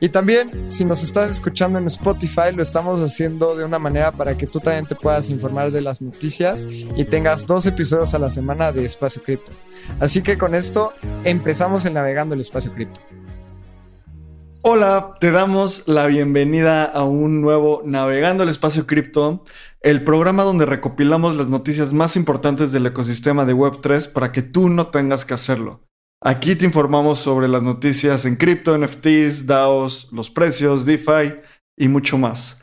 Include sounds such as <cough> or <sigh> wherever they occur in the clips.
Y también, si nos estás escuchando en Spotify, lo estamos haciendo de una manera para que tú también te puedas informar de las noticias y tengas dos episodios a la semana de Espacio Cripto. Así que con esto empezamos el Navegando el Espacio Cripto. Hola, te damos la bienvenida a un nuevo Navegando el Espacio Cripto, el programa donde recopilamos las noticias más importantes del ecosistema de Web3 para que tú no tengas que hacerlo. Aquí te informamos sobre las noticias en cripto, NFTs, DAOs, los precios, DeFi y mucho más.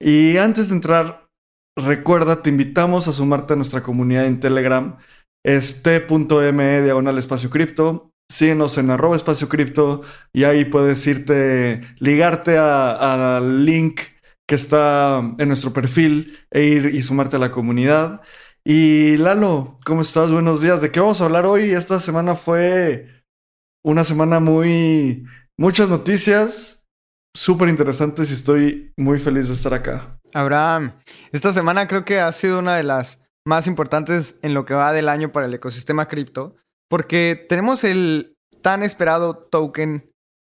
Y antes de entrar, recuerda, te invitamos a sumarte a nuestra comunidad en Telegram, este.me diagonal espacio cripto. Síguenos en arroba espacio cripto y ahí puedes irte, ligarte al link que está en nuestro perfil e ir y sumarte a la comunidad. Y Lalo, ¿cómo estás? Buenos días. ¿De qué vamos a hablar hoy? Esta semana fue una semana muy... muchas noticias, súper interesantes y estoy muy feliz de estar acá. Abraham, esta semana creo que ha sido una de las más importantes en lo que va del año para el ecosistema cripto, porque tenemos el tan esperado token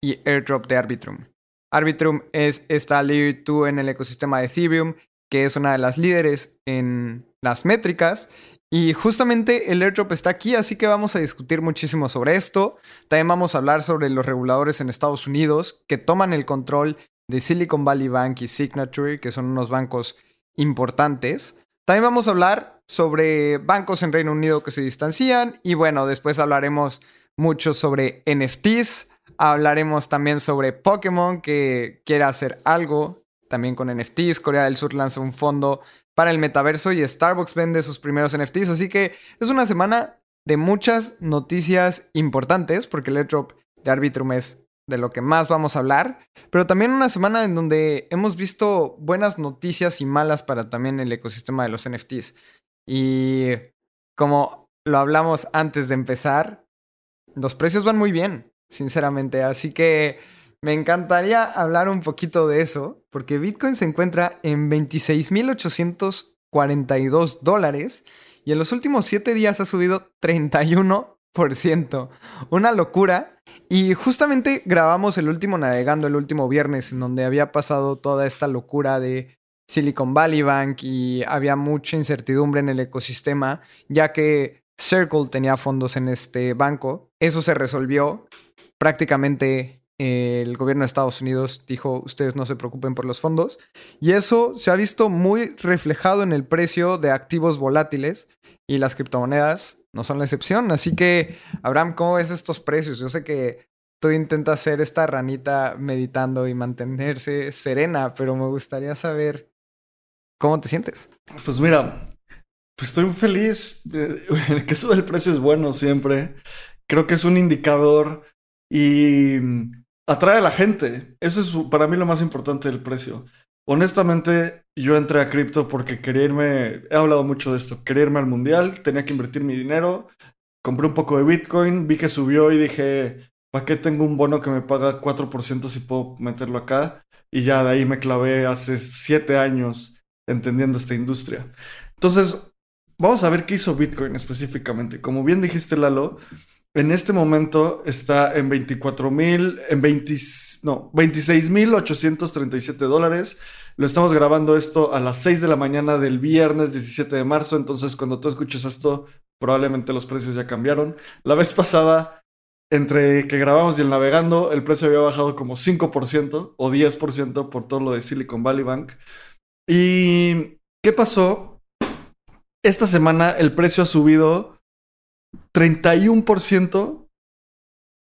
y airdrop de Arbitrum. Arbitrum es esta layer 2 en el ecosistema de Ethereum, que es una de las líderes en las métricas. Y justamente el airdrop está aquí, así que vamos a discutir muchísimo sobre esto. También vamos a hablar sobre los reguladores en Estados Unidos que toman el control de Silicon Valley Bank y Signature, que son unos bancos importantes. También vamos a hablar sobre bancos en Reino Unido que se distancian y bueno, después hablaremos mucho sobre NFTs, hablaremos también sobre Pokémon que quiere hacer algo también con NFTs. Corea del Sur lanza un fondo para el metaverso y Starbucks vende sus primeros NFTs. Así que es una semana de muchas noticias importantes porque el airdrop de Arbitrum es de lo que más vamos a hablar, pero también una semana en donde hemos visto buenas noticias y malas para también el ecosistema de los NFTs. Y como lo hablamos antes de empezar, los precios van muy bien, sinceramente, así que me encantaría hablar un poquito de eso, porque Bitcoin se encuentra en 26.842 dólares y en los últimos 7 días ha subido 31%. Una locura. Y justamente grabamos el último navegando el último viernes, en donde había pasado toda esta locura de Silicon Valley Bank y había mucha incertidumbre en el ecosistema, ya que Circle tenía fondos en este banco. Eso se resolvió prácticamente el gobierno de Estados Unidos dijo, ustedes no se preocupen por los fondos. Y eso se ha visto muy reflejado en el precio de activos volátiles y las criptomonedas no son la excepción. Así que, Abraham, ¿cómo ves estos precios? Yo sé que tú intentas ser esta ranita meditando y mantenerse serena, pero me gustaría saber cómo te sientes. Pues mira, pues estoy muy feliz. Que <laughs> sube el precio es bueno siempre. Creo que es un indicador y atrae a la gente. Eso es para mí lo más importante del precio. Honestamente, yo entré a cripto porque quería irme, he hablado mucho de esto, quería irme al mundial, tenía que invertir mi dinero, compré un poco de Bitcoin, vi que subió y dije, ¿para qué tengo un bono que me paga 4% si puedo meterlo acá? Y ya de ahí me clavé hace 7 años entendiendo esta industria. Entonces, vamos a ver qué hizo Bitcoin específicamente. Como bien dijiste, Lalo, en este momento está en 24 mil, en 20, no, 26 mil 837 dólares. Lo estamos grabando esto a las 6 de la mañana del viernes 17 de marzo. Entonces, cuando tú escuches esto, probablemente los precios ya cambiaron. La vez pasada, entre que grabamos y el navegando, el precio había bajado como 5% o 10% por todo lo de Silicon Valley Bank. ¿Y qué pasó? Esta semana el precio ha subido 31%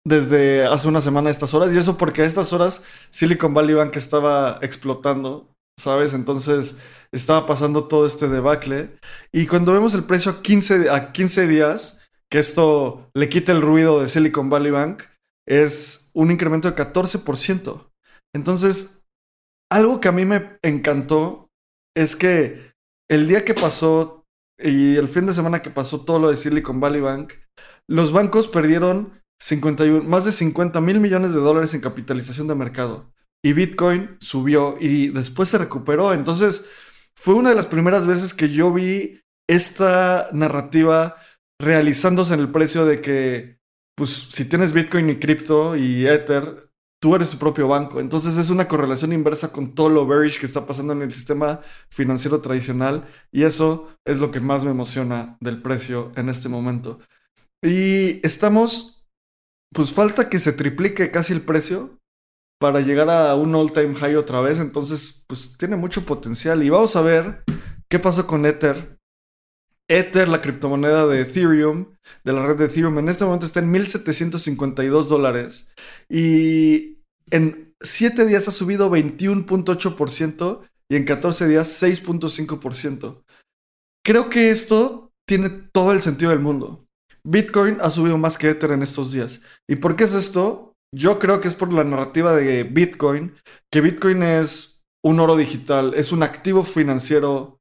desde hace una semana a estas horas. Y eso porque a estas horas Silicon Valley Bank estaba explotando, ¿sabes? Entonces estaba pasando todo este debacle. Y cuando vemos el precio a 15, a 15 días, que esto le quita el ruido de Silicon Valley Bank, es un incremento de 14%. Entonces, algo que a mí me encantó es que el día que pasó y el fin de semana que pasó todo lo de Silicon Valley Bank, los bancos perdieron 51, más de 50 mil millones de dólares en capitalización de mercado. Y Bitcoin subió y después se recuperó. Entonces, fue una de las primeras veces que yo vi esta narrativa realizándose en el precio de que, pues, si tienes Bitcoin y cripto y Ether, tú eres tu propio banco. Entonces es una correlación inversa con todo lo bearish que está pasando en el sistema financiero tradicional y eso es lo que más me emociona del precio en este momento. Y estamos, pues falta que se triplique casi el precio para llegar a un all-time high otra vez. Entonces, pues tiene mucho potencial. Y vamos a ver qué pasó con Ether. Ether, la criptomoneda de Ethereum, de la red de Ethereum, en este momento está en 1.752 dólares. Y en 7 días ha subido 21.8% y en 14 días 6.5%. Creo que esto tiene todo el sentido del mundo. Bitcoin ha subido más que Ether en estos días. ¿Y por qué es esto? Yo creo que es por la narrativa de Bitcoin, que Bitcoin es un oro digital, es un activo financiero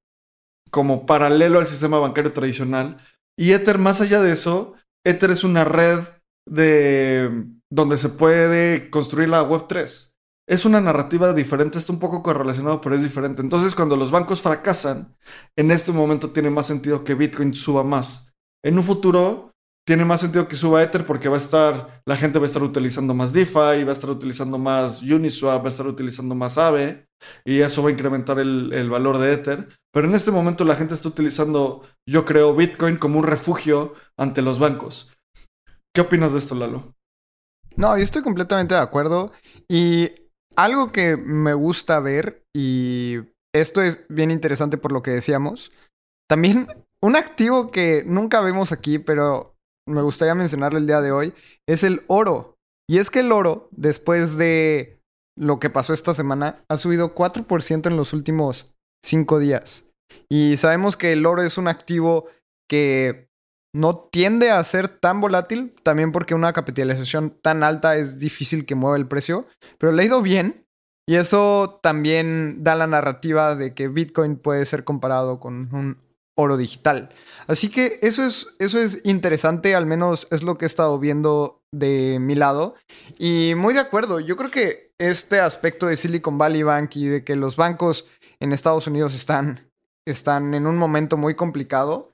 como paralelo al sistema bancario tradicional. Y Ether, más allá de eso, Ether es una red de donde se puede construir la Web 3. Es una narrativa diferente, está un poco correlacionado, pero es diferente. Entonces, cuando los bancos fracasan, en este momento tiene más sentido que Bitcoin suba más. En un futuro, tiene más sentido que suba Ether porque va a estar, la gente va a estar utilizando más DeFi, va a estar utilizando más Uniswap, va a estar utilizando más AVE y eso va a incrementar el, valor de Ether. Pero en este momento la gente está utilizando, yo creo, Bitcoin como un refugio ante los bancos. ¿Qué opinas de esto, Lalo? No, yo estoy completamente de acuerdo y algo que me gusta ver y esto es bien interesante por lo que decíamos, también <laughs> un activo que nunca vemos aquí, pero me gustaría mencionarle el día de hoy, es el oro. Y es que el oro, después de lo que pasó esta semana, ha subido 4% en los últimos 5 días. Y sabemos que el oro es un activo que no tiende a ser tan volátil, también porque una capitalización tan alta es difícil que mueva el precio, pero le ha ido bien. Y eso también da la narrativa de que Bitcoin puede ser comparado con un oro digital. Así que eso es, eso es interesante, al menos es lo que he estado viendo de mi lado. Y muy de acuerdo, yo creo que este aspecto de Silicon Valley Bank y de que los bancos en Estados Unidos están, están en un momento muy complicado,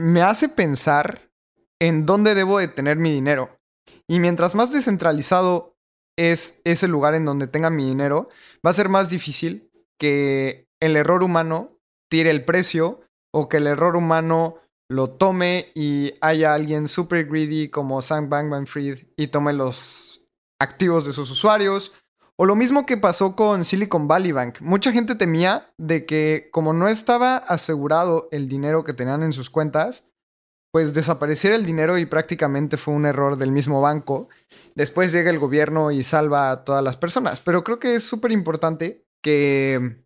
me hace pensar en dónde debo de tener mi dinero. Y mientras más descentralizado es ese lugar en donde tenga mi dinero, va a ser más difícil que el error humano tire el precio o que el error humano lo tome y haya alguien super greedy como Sam Bankman Fried y tome los activos de sus usuarios. O lo mismo que pasó con Silicon Valley Bank. Mucha gente temía de que como no estaba asegurado el dinero que tenían en sus cuentas, pues desapareciera el dinero y prácticamente fue un error del mismo banco. Después llega el gobierno y salva a todas las personas. Pero creo que es súper importante que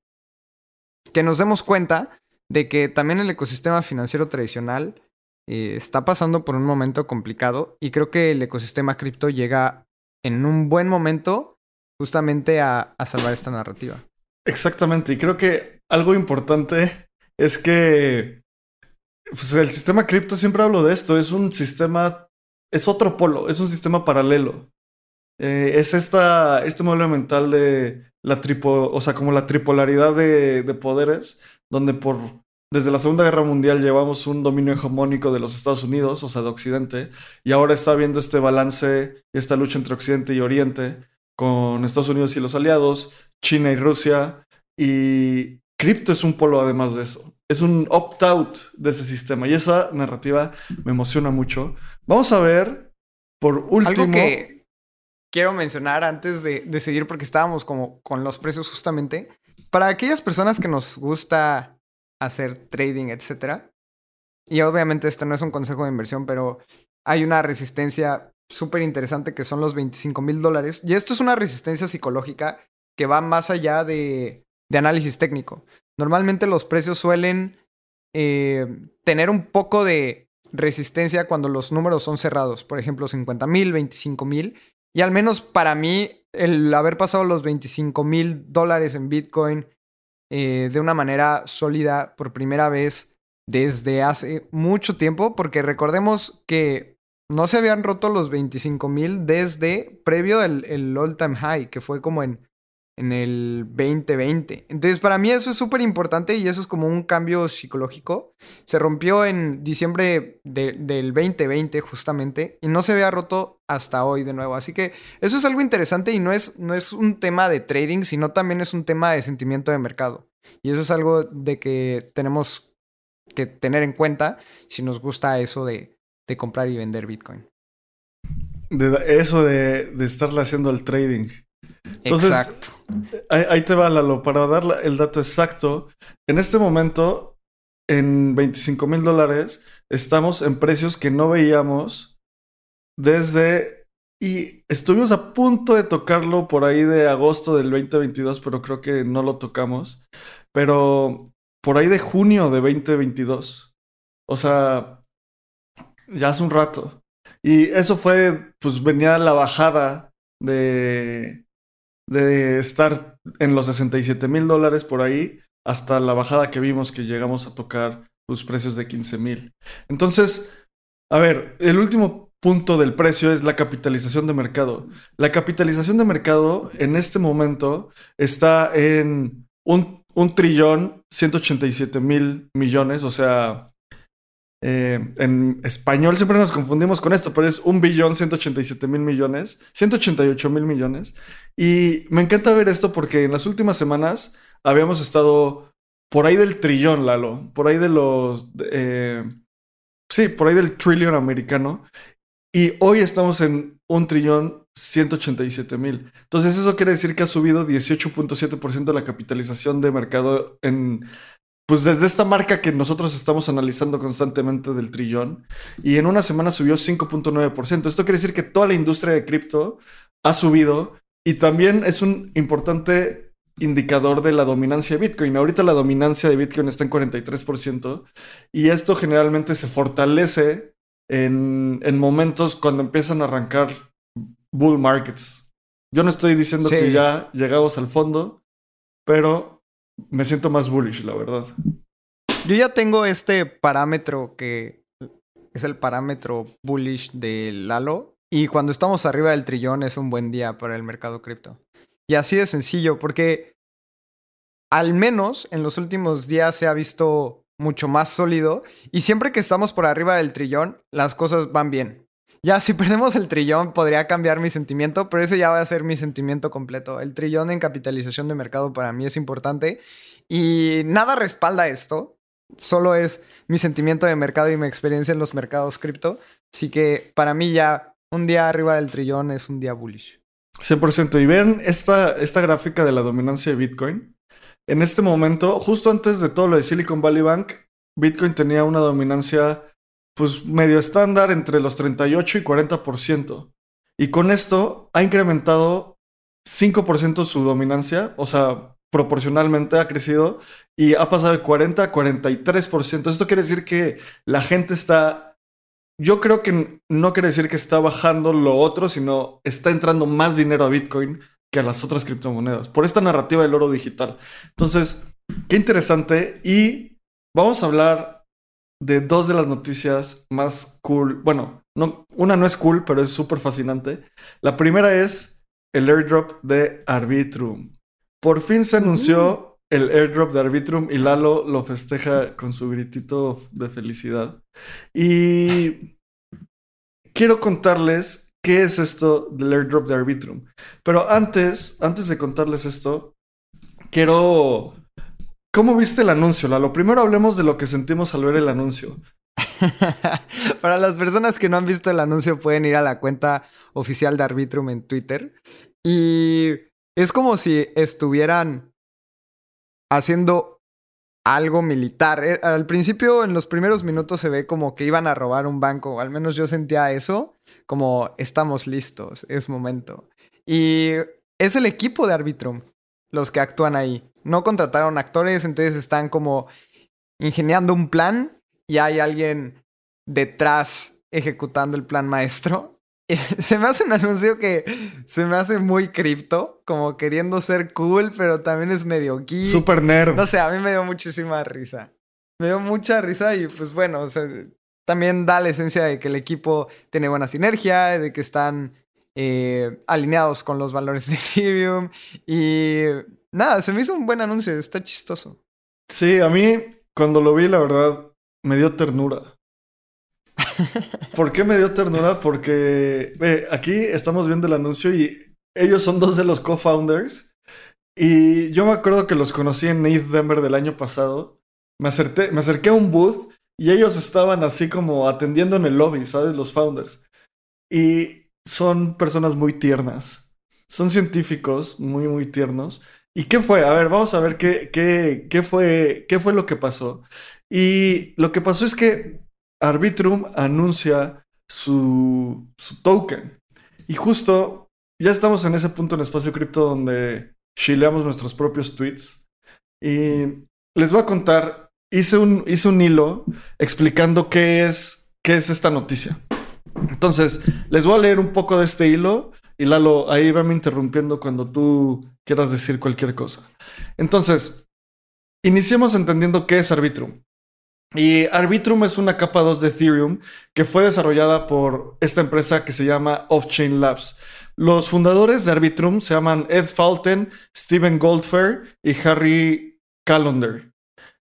que nos demos cuenta de que también el ecosistema financiero tradicional eh, está pasando por un momento complicado y creo que el ecosistema cripto llega en un buen momento justamente a, salvar esta narrativa. Exactamente, y creo que algo importante es que pues, el sistema cripto, siempre hablo de esto, es un sistema, es otro polo, es un sistema paralelo. Eh, es esta, este modelo mental de la tripo, o sea, como la tripolaridad de, de, poderes, donde por desde la Segunda Guerra Mundial llevamos un dominio hegemónico de los Estados Unidos, o sea, de Occidente, y ahora está habiendo este balance, esta lucha entre Occidente y Oriente, con Estados Unidos y los aliados, China y Rusia, y cripto es un polo además de eso. Es un opt-out de ese sistema, y esa narrativa me emociona mucho. Vamos a ver, por último quiero mencionar antes de, seguir, porque estábamos como con los precios justamente, para aquellas personas que nos gusta hacer trading, etcétera, y obviamente este no es un consejo de inversión, pero hay una resistencia súper interesante que son los 25 mil dólares. Y esto es una resistencia psicológica que va más allá de, análisis técnico. Normalmente los precios suelen eh, tener un poco de resistencia cuando los números son cerrados. Por ejemplo, 50 mil, 25 mil. Y al menos para mí, el haber pasado los 25 mil dólares en Bitcoin eh, de una manera sólida por primera vez desde hace mucho tiempo, porque recordemos que no se habían roto los 25 mil desde previo el, el all time high, que fue como en en el 2020. Entonces, para mí eso es súper importante y eso es como un cambio psicológico. Se rompió en diciembre del 2020 justamente y no se había roto hasta hoy de nuevo. Así que eso es algo interesante y no es, no es un tema de trading, sino también es un tema de sentimiento de mercado. Y eso es algo de que tenemos que tener en cuenta si nos gusta eso de, de comprar y vender Bitcoin. De eso de, de estarle haciendo el trading. Entonces, Exacto. Ahí, te va, Lalo, para dar el dato exacto. En este momento, en 25 mil dólares, estamos en precios que no veíamos desde... Y estuvimos a punto de tocarlo por ahí de agosto del 2022, pero creo que no lo tocamos. Pero por ahí de junio de 2022. O sea, ya hace un rato. Y eso fue, pues venía la bajada de, de estar en los 67 mil dólares por ahí hasta la bajada que vimos que llegamos a tocar los precios de 15 mil. Entonces, a ver, el último punto del precio es la capitalización de mercado. La capitalización de mercado en este momento está en un, un trillón 187 mil millones, o sea, eh, en español siempre nos confundimos con esto, pero es un billón 187 mil millones, 188 mil millones. Y me encanta ver esto porque en las últimas semanas habíamos estado por ahí del trillón, Lalo, por ahí de los... Eh, sí, por ahí del trillón americano. Y hoy estamos en un trillón 187 mil. Entonces eso quiere decir que ha subido 18.7% la capitalización de mercado en pues desde esta marca que nosotros estamos analizando constantemente del trillón, y en una semana subió 5.9%. Esto quiere decir que toda la industria de cripto ha subido y también es un importante indicador de la dominancia de Bitcoin. Ahorita la dominancia de Bitcoin está en 43% y esto generalmente se fortalece en, en momentos cuando empiezan a arrancar bull markets. Yo no estoy diciendo que ya llegamos al fondo, pero me siento más bullish, la verdad. Yo ya tengo este parámetro que es el parámetro bullish de Lalo. Y cuando estamos arriba del trillón es un buen día para el mercado cripto. Y así de sencillo, porque al menos en los últimos días se ha visto mucho más sólido. Y siempre que estamos por arriba del trillón, las cosas van bien. Ya, si perdemos el trillón, podría cambiar mi sentimiento, pero ese ya va a ser mi sentimiento completo. El trillón en capitalización de mercado para mí es importante y nada respalda esto. Solo es mi sentimiento de mercado y mi experiencia en los mercados cripto. Así que para mí ya un día arriba del trillón es un día bullish. 100%. Y ven esta, esta gráfica de la dominancia de Bitcoin. En este momento, justo antes de todo lo de Silicon Valley Bank, Bitcoin tenía una dominancia pues medio estándar entre los 38 y 40%. Y con esto ha incrementado 5% su dominancia, o sea, proporcionalmente ha crecido y ha pasado de 40 a 43%. Esto quiere decir que la gente está, yo creo que no quiere decir que está bajando lo otro, sino está entrando más dinero a Bitcoin que a las otras criptomonedas, por esta narrativa del oro digital. Entonces, qué interesante y vamos a hablar de dos de las noticias más cool. Bueno, no, una no es cool, pero es súper fascinante. La primera es el airdrop de Arbitrum. Por fin se anunció mm. el airdrop de Arbitrum y Lalo lo festeja con su gritito de felicidad. Y quiero contarles qué es esto del airdrop de Arbitrum. Pero antes, antes de contarles esto, quiero ¿Cómo viste el anuncio, Lalo? Primero hablemos de lo que sentimos al ver el anuncio. <laughs> Para las personas que no han visto el anuncio, pueden ir a la cuenta oficial de Arbitrum en Twitter. Y es como si estuvieran haciendo algo militar. Eh, al principio, en los primeros minutos, se ve como que iban a robar un banco. Al menos yo sentía eso. Como estamos listos, es momento. Y es el equipo de Arbitrum los que actúan ahí no contrataron actores, entonces están como ingeniando un plan y hay alguien detrás ejecutando el plan maestro. <laughs> se me hace un anuncio que se me hace muy cripto, como queriendo ser cool, pero también es medio geek. Super nerd. No sé, a mí me dio muchísima risa. me dio mucha risa y pues bueno, o sea, también da la esencia de que el equipo tiene buena sinergia, de que están eh, alineados con los valores de Ethereum y nada, se me hizo un buen anuncio, está chistoso. Sí, a mí cuando lo vi, la verdad, me dio ternura. <laughs> ¿Por qué me dio ternura? Porque ve, aquí estamos viendo el anuncio y ellos son dos de los co-founders. Y yo me acuerdo que los conocí en East Denver del año pasado. Me, acerté, me acerqué a un booth y ellos estaban así como atendiendo en el lobby, ¿sabes? Los founders. Y son personas muy tiernas. Son científicos muy, muy tiernos. ¿Y qué fue? A ver, vamos a ver qué, qué, qué, fue, qué fue lo que pasó. Y lo que pasó es que Arbitrum anuncia su, su token. Y justo ya estamos en ese punto en Espacio Cripto donde chileamos nuestros propios tweets. Y les voy a contar, hice un, hice un hilo explicando qué es, qué es esta noticia. Entonces, les voy a leer un poco de este hilo y Lalo, ahí me interrumpiendo cuando tú quieras decir cualquier cosa. Entonces, iniciemos entendiendo qué es Arbitrum. Y Arbitrum es una capa 2 de Ethereum que fue desarrollada por esta empresa que se llama Offchain Labs. Los fundadores de Arbitrum se llaman Ed Falten, Steven Goldfair y Harry Callender.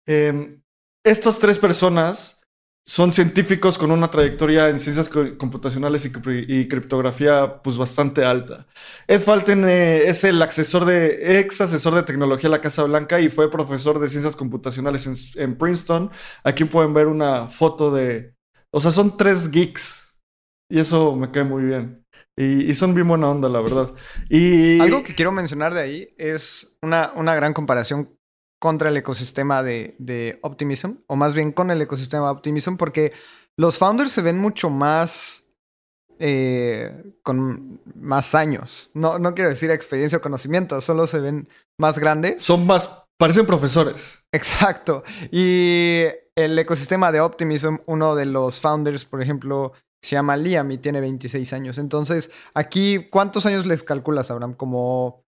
Em, estas tres personas son científicos con una trayectoria en ciencias computacionales y, criptografía pues bastante alta. Ed Falten eh, es el asesor de, ex asesor de tecnología de la Casa Blanca y fue profesor de ciencias computacionales en, Princeton. Aquí pueden ver una foto de... O sea, son tres geeks. Y eso me cae muy bien. Y, son bien buena onda, la verdad. Y... Algo que quiero mencionar de ahí es una, una gran comparación contra el ecosistema de, Optimism, o más bien con el ecosistema de Optimism, porque los founders se ven mucho más eh, con más años. No, no quiero decir experiencia o conocimiento, solo se ven más grandes. Son más, parecen profesores. Exacto. Y el ecosistema de Optimism, uno de los founders, por ejemplo, se llama Liam y tiene 26 años. Entonces, aquí, ¿cuántos años les calculas, Abraham? Como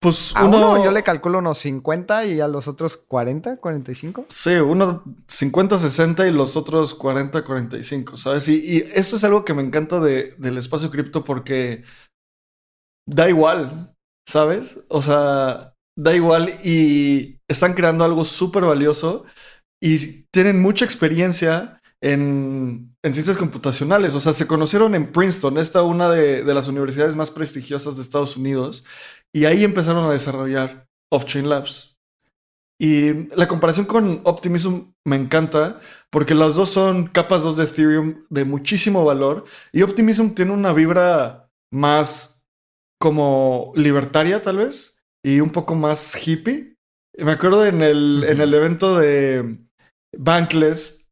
pues uno, yo le calculo unos 50 y a los otros 40, 45. Sí, uno 50, 60 y los otros 40, 45, ¿sabes? Y, y eso es algo que me encanta de, del espacio cripto porque da igual, ¿sabes? O sea, da igual y están creando algo súper valioso y tienen mucha experiencia en, en, ciencias computacionales. O sea, se conocieron en Princeton, esta una de, de las universidades más prestigiosas de Estados Unidos. Y ahí empezaron a desarrollar Off-Chain Labs. Y la comparación con Optimism me encanta porque las dos son capas 2 de Ethereum de muchísimo valor y Optimism tiene una vibra más como libertaria tal vez y un poco más hippie. Me acuerdo en el, en el evento de Bankless,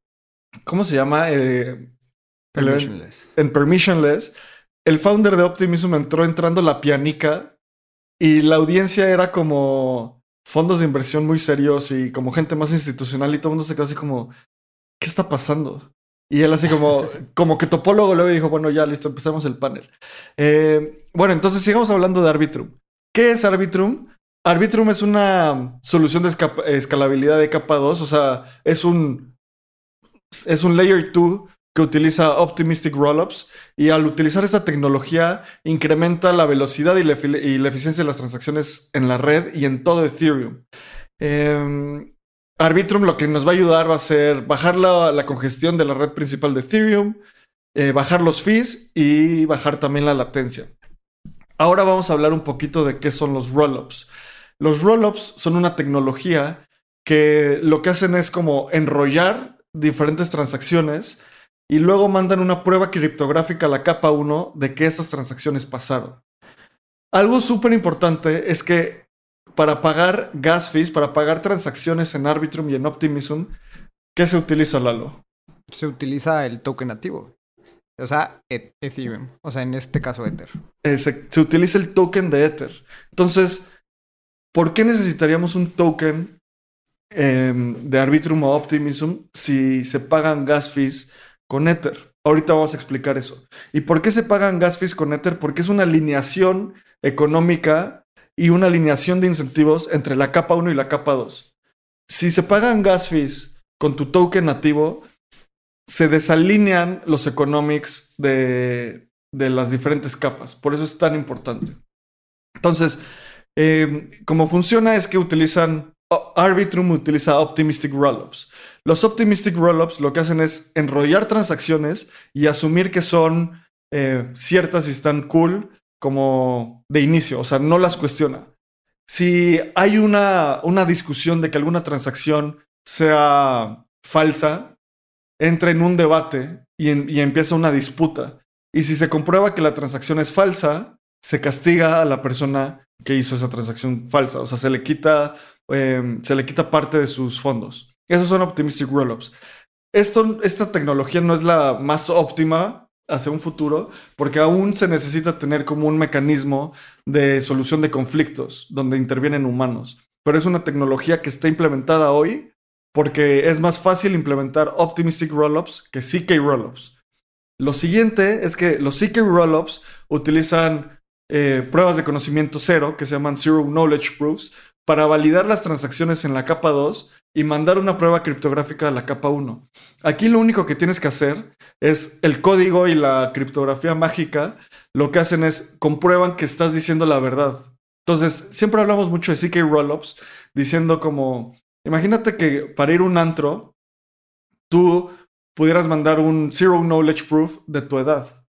¿cómo se llama? Eh, permissionless. en Permissionless, el founder de Optimism entró entrando la pianica y la audiencia era como fondos de inversión muy serios y como gente más institucional y todo el mundo se quedó así como, ¿qué está pasando? Y él así como, <laughs> como que topó luego, luego dijo, bueno, ya listo, empezamos el panel. Eh, bueno, entonces sigamos hablando de Arbitrum. ¿Qué es Arbitrum? Arbitrum es una solución de escalabilidad de capa 2, o sea, es un, es un layer 2 que utiliza Optimistic Rollups y al utilizar esta tecnología incrementa la velocidad y la, eficiencia de las transacciones en la red y en todo Ethereum. Em, Arbitrum lo que nos va a ayudar va a ser bajar la, congestión de la red principal de Ethereum, eh, bajar los fees y bajar también la latencia. Ahora vamos a hablar un poquito de qué son los rollups. Los rollups son una tecnología que lo que hacen es como enrollar diferentes transacciones y luego mandan una prueba criptográfica a la capa 1 de que esas transacciones pasaron. Algo súper importante es que para pagar gas fees, para pagar transacciones en Arbitrum y en Optimism, ¿qué se utiliza, Lalo? Se utiliza el token nativo. O sea, e-, Ethereum. O sea, en este caso Ether. Eh, se, utiliza el token de Ether. Entonces, ¿por qué necesitaríamos un token em, de Arbitrum o Optimism si se pagan gas fees con Ether. Ahorita vamos a explicar eso. ¿Y por qué se pagan gas fees con Ether? Porque es una alineación económica y una alineación de incentivos entre la capa 1 y la capa 2. Si se pagan gas fees con tu token nativo, se desalinean los economics de, de las diferentes capas. Por eso es tan importante. Entonces, eh, como funciona es que utilizan, Arbitrum utiliza Optimistic Rollups. Los Optimistic Rollups lo que hacen es enrollar transacciones y asumir que son eh, ciertas y están cool como de inicio, o sea, no las cuestiona. Si hay una, una discusión de que alguna transacción sea falsa, entra en un debate y, y empieza una disputa. Y si se comprueba que la transacción es falsa, se castiga a la persona que hizo esa transacción falsa. O sea, se le quita, em, se le quita parte de sus fondos. Esos son optimistic rollups. Esto, esta tecnología no es la más óptima hacia un futuro, porque aún se necesita tener como un mecanismo de solución de conflictos donde intervienen humanos. Pero es una tecnología que está implementada hoy porque es más fácil implementar optimistic rollups que CK rollups. Lo siguiente es que los CK rollups utilizan eh, pruebas de conocimiento cero, que se llaman Zero Knowledge Proofs, para validar las transacciones en la capa 2 y mandar una prueba criptográfica a la capa 1. Aquí lo único que tienes que hacer es el código y la criptografía mágica, lo que hacen es comprueban que estás diciendo la verdad. Entonces, siempre hablamos mucho de CK Rollups, diciendo como, imagínate que para ir a un antro, tú pudieras mandar un Zero Knowledge Proof de tu edad.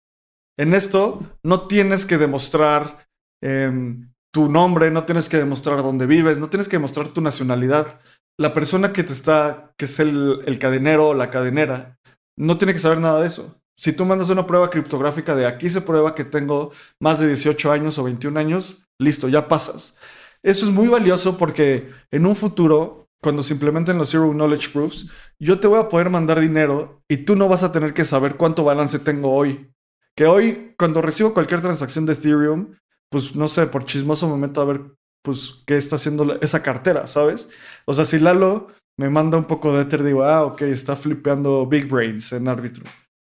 En esto no tienes que demostrar em, tu nombre, no tienes que demostrar dónde vives, no tienes que demostrar tu nacionalidad. La persona que te está, que es el, el cadenero o la cadenera, no tiene que saber nada de eso. Si tú mandas una prueba criptográfica de aquí se prueba que tengo más de 18 años o 21 años, listo, ya pasas. Eso es muy valioso porque en un futuro, cuando se implementen los Zero Knowledge Proofs, yo te voy a poder mandar dinero y tú no vas a tener que saber cuánto balance tengo hoy. Que hoy, cuando recibo cualquier transacción de Ethereum, pues no sé, por chismoso me meto a ver, pues, qué está haciendo esa cartera, ¿sabes? O sea, si Lalo me manda un poco de Ether, digo, ah, ok, está flipeando Big Brains en árbitro.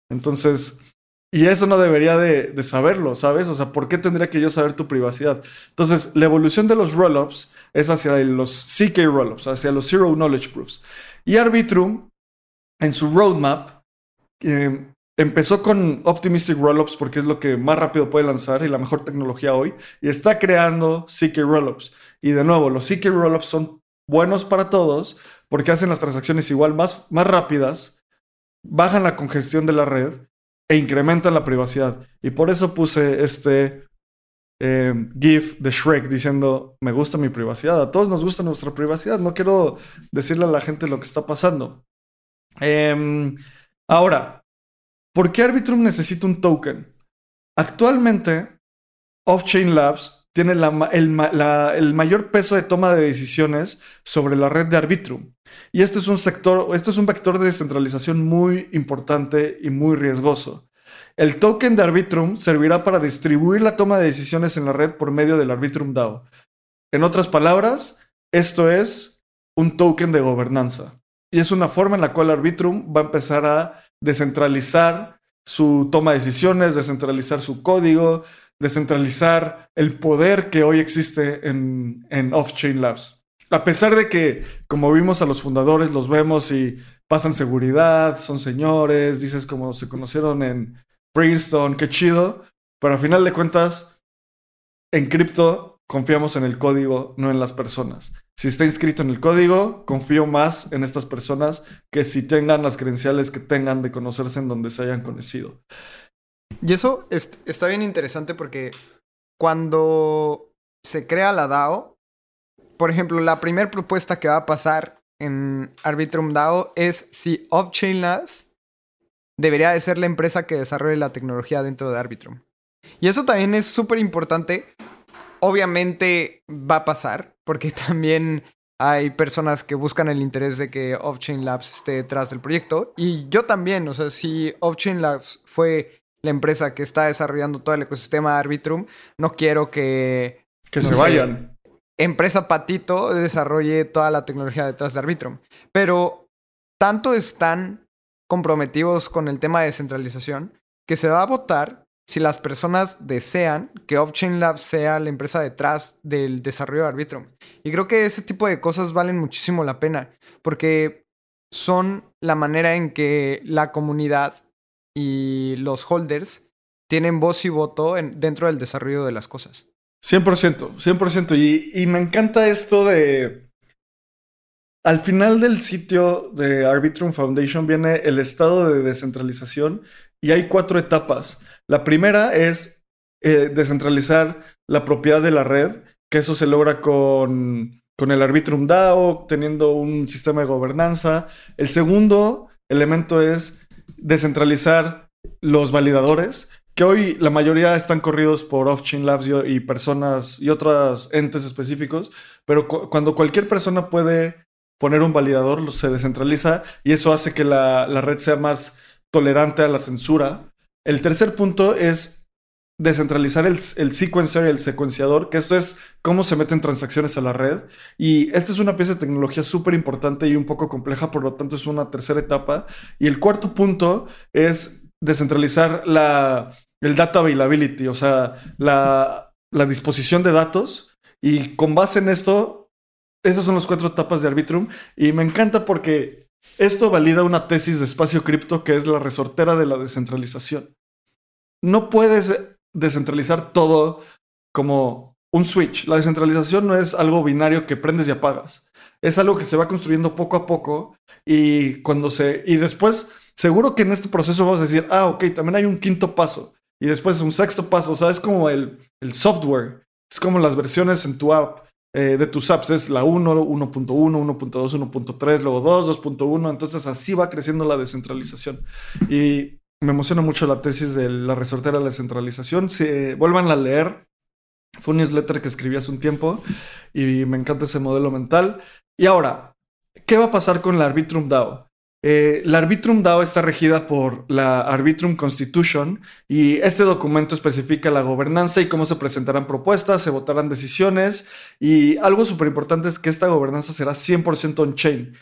Entonces, y eso no debería de, de, saberlo, ¿sabes? O sea, ¿por qué tendría que yo saber tu privacidad? Entonces, la evolución de los rollups es hacia los CK rollups, hacia los Zero Knowledge Proofs. Y Arbitrum, en su roadmap, eh, Empezó con Optimistic Rollups porque es lo que más rápido puede lanzar y la mejor tecnología hoy. Y está creando CK Rollups. Y de nuevo, los CK Rollups son buenos para todos porque hacen las transacciones igual más, más rápidas, bajan la congestión de la red e incrementan la privacidad. Y por eso puse este eh, GIF de Shrek diciendo, me gusta mi privacidad. A todos nos gusta nuestra privacidad. No quiero decirle a la gente lo que está pasando. Eh, ahora, ¿Por qué Arbitrum necesita un token? Actualmente, Off-Chain Labs tiene el, mayor peso de toma de decisiones sobre la red de Arbitrum. Y este es un sector, esto es un vector de descentralización muy importante y muy riesgoso. El token de Arbitrum servirá para distribuir la toma de decisiones en la red por medio del Arbitrum DAO. En otras palabras, esto es un token de gobernanza. Y es una forma en la cual Arbitrum va a empezar a descentralizar su toma de decisiones, descentralizar su código, descentralizar el poder que hoy existe en, en Off-Chain Labs. A pesar de que, como vimos a los fundadores, los vemos y pasan seguridad, son señores, dices como se conocieron en Princeton, qué chido, pero a final de cuentas, en cripto confiamos en el código, no en las personas. Si está inscrito en el código, confío más en estas personas que si tengan las credenciales que tengan de conocerse en donde se hayan conocido. Y eso está bien interesante porque cuando se crea la DAO, por ejemplo, la primera propuesta que va a pasar en Arbitrum DAO es si Off-Chain Labs debería de ser la empresa que desarrolle la tecnología dentro de Arbitrum. Y eso también es súper importante obviamente va a pasar, porque <laughs> también hay personas que buscan el interés de que Offchain Labs esté detrás del proyecto. Y yo también, o sea, si Offchain Labs fue la empresa que está desarrollando todo el ecosistema Arbitrum, no quiero que... Que se vayan. Empresa Patito desarrolle toda la tecnología detrás de Arbitrum. Pero tanto están comprometidos con el tema de descentralización que se va a votar si las personas desean que Offchain Labs sea la empresa detrás del desarrollo de Arbitrum. Y creo que ese tipo de cosas valen muchísimo la pena, porque son la manera en que la comunidad y los holders tienen voz y voto dentro del desarrollo de las cosas. 100%, 100%. Y, y me encanta esto de... Al final del sitio de Arbitrum Foundation viene el estado de descentralización y hay cuatro etapas. La primera es eh, descentralizar la propiedad de la red, que eso se logra con, con el Arbitrum DAO, teniendo un sistema de gobernanza. El segundo elemento es descentralizar los validadores, que hoy la mayoría están corridos por Off-Chain Labs y, personas y otros entes específicos, pero cuando cualquier persona puede poner un validador, se descentraliza y eso hace que la, red sea más tolerante a la censura. El tercer punto es descentralizar el, el sequencer y el secuenciador, que esto es cómo se meten transacciones a la red. Y esta es una pieza de tecnología súper importante y un poco compleja, por lo tanto es una tercera etapa. Y el cuarto punto es descentralizar la, el data availability, o sea, la, disposición de datos. Y con base en esto, esas son las cuatro etapas de Arbitrum. Y me encanta porque esto valida una tesis de espacio cripto que es la resortera de la descentralización. No puedes descentralizar todo como un switch. La descentralización no es algo binario que prendes y apagas. Es algo que se va construyendo poco a poco y cuando se y después seguro que en este proceso vamos a decir, ah, ok, también hay un quinto paso y después un sexto paso. O sea, es como el, el software, es como las versiones en tu app. Eh, de tus apps es la 1, 1.1, 1.2, 1.3, luego 2, 2.1. Entonces así va creciendo la descentralización. Y me emociona mucho la tesis de la resortera de la descentralización. Si vuelvan a leer. Fue un newsletter que escribí hace un tiempo y me encanta ese modelo mental. Y ahora, ¿qué va a pasar con la Arbitrum DAO? Eh, la Arbitrum DAO está regida por la Arbitrum Constitution y este documento especifica la gobernanza y cómo se presentarán propuestas, se votarán decisiones y algo súper importante es que esta gobernanza será 100% on-chain.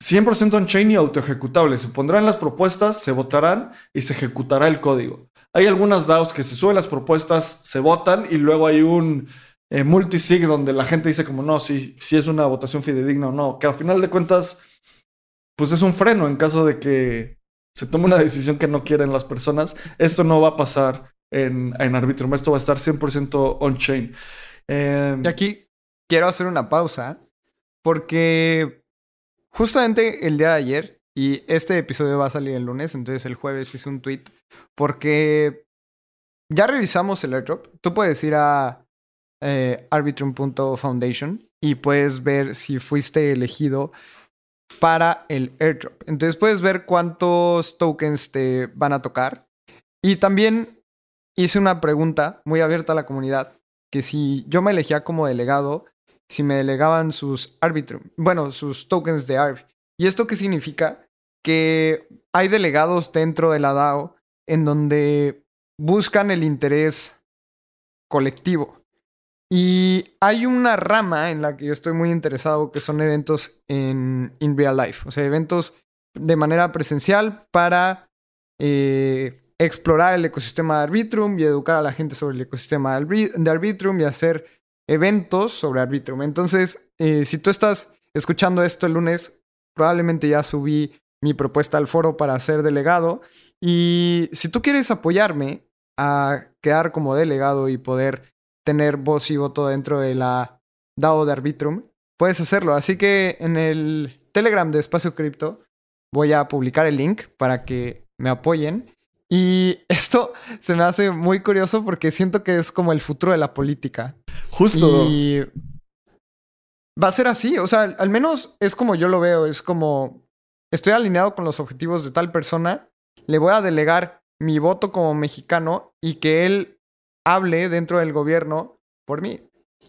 100% on-chain y autoejecutable. Se pondrán las propuestas, se votarán y se ejecutará el código. Hay algunas DAOs que se suben las propuestas, se votan y luego hay un eh, multisig donde la gente dice como no, si, si es una votación fidedigna o no, que al final de cuentas pues es un freno en caso de que se tome una decisión que no quieren las personas. Esto no va a pasar en, en Arbitrum, esto va a estar 100% on-chain. Em, y aquí quiero hacer una pausa porque justamente el día de ayer, y este episodio va a salir el lunes, entonces el jueves hice un tweet porque ya revisamos el airdrop. Tú puedes ir a eh, arbitrum.foundation y puedes ver si fuiste elegido para el airdrop. Entonces puedes ver cuántos tokens te van a tocar. Y también hice una pregunta muy abierta a la comunidad, que si yo me elegía como delegado, si me delegaban sus Arbitrum, bueno, sus tokens de ARB. ¿Y esto qué significa? Que hay delegados dentro de la DAO en donde buscan el interés colectivo. Y hay una rama en la que yo estoy muy interesado que son eventos en real life, o sea, eventos de manera presencial para eh, explorar el ecosistema de Arbitrum y educar a la gente sobre el ecosistema de Arbitrum y hacer eventos sobre Arbitrum. Entonces, eh, si tú estás escuchando esto el lunes, probablemente ya subí mi propuesta al foro para ser delegado. Y si tú quieres apoyarme a quedar como delegado y poder tener voz y voto dentro de la DAO de Arbitrum, puedes hacerlo. Así que en el Telegram de Espacio Cripto voy a publicar el link para que me apoyen. Y <laughs> esto se me hace muy curioso porque siento que es como el futuro de la política. Justo. Y va a ser así. O sea, al menos es como yo lo veo. Es como estoy alineado con los objetivos de tal persona. Le voy a delegar mi voto como mexicano y que él hable dentro del gobierno por mí.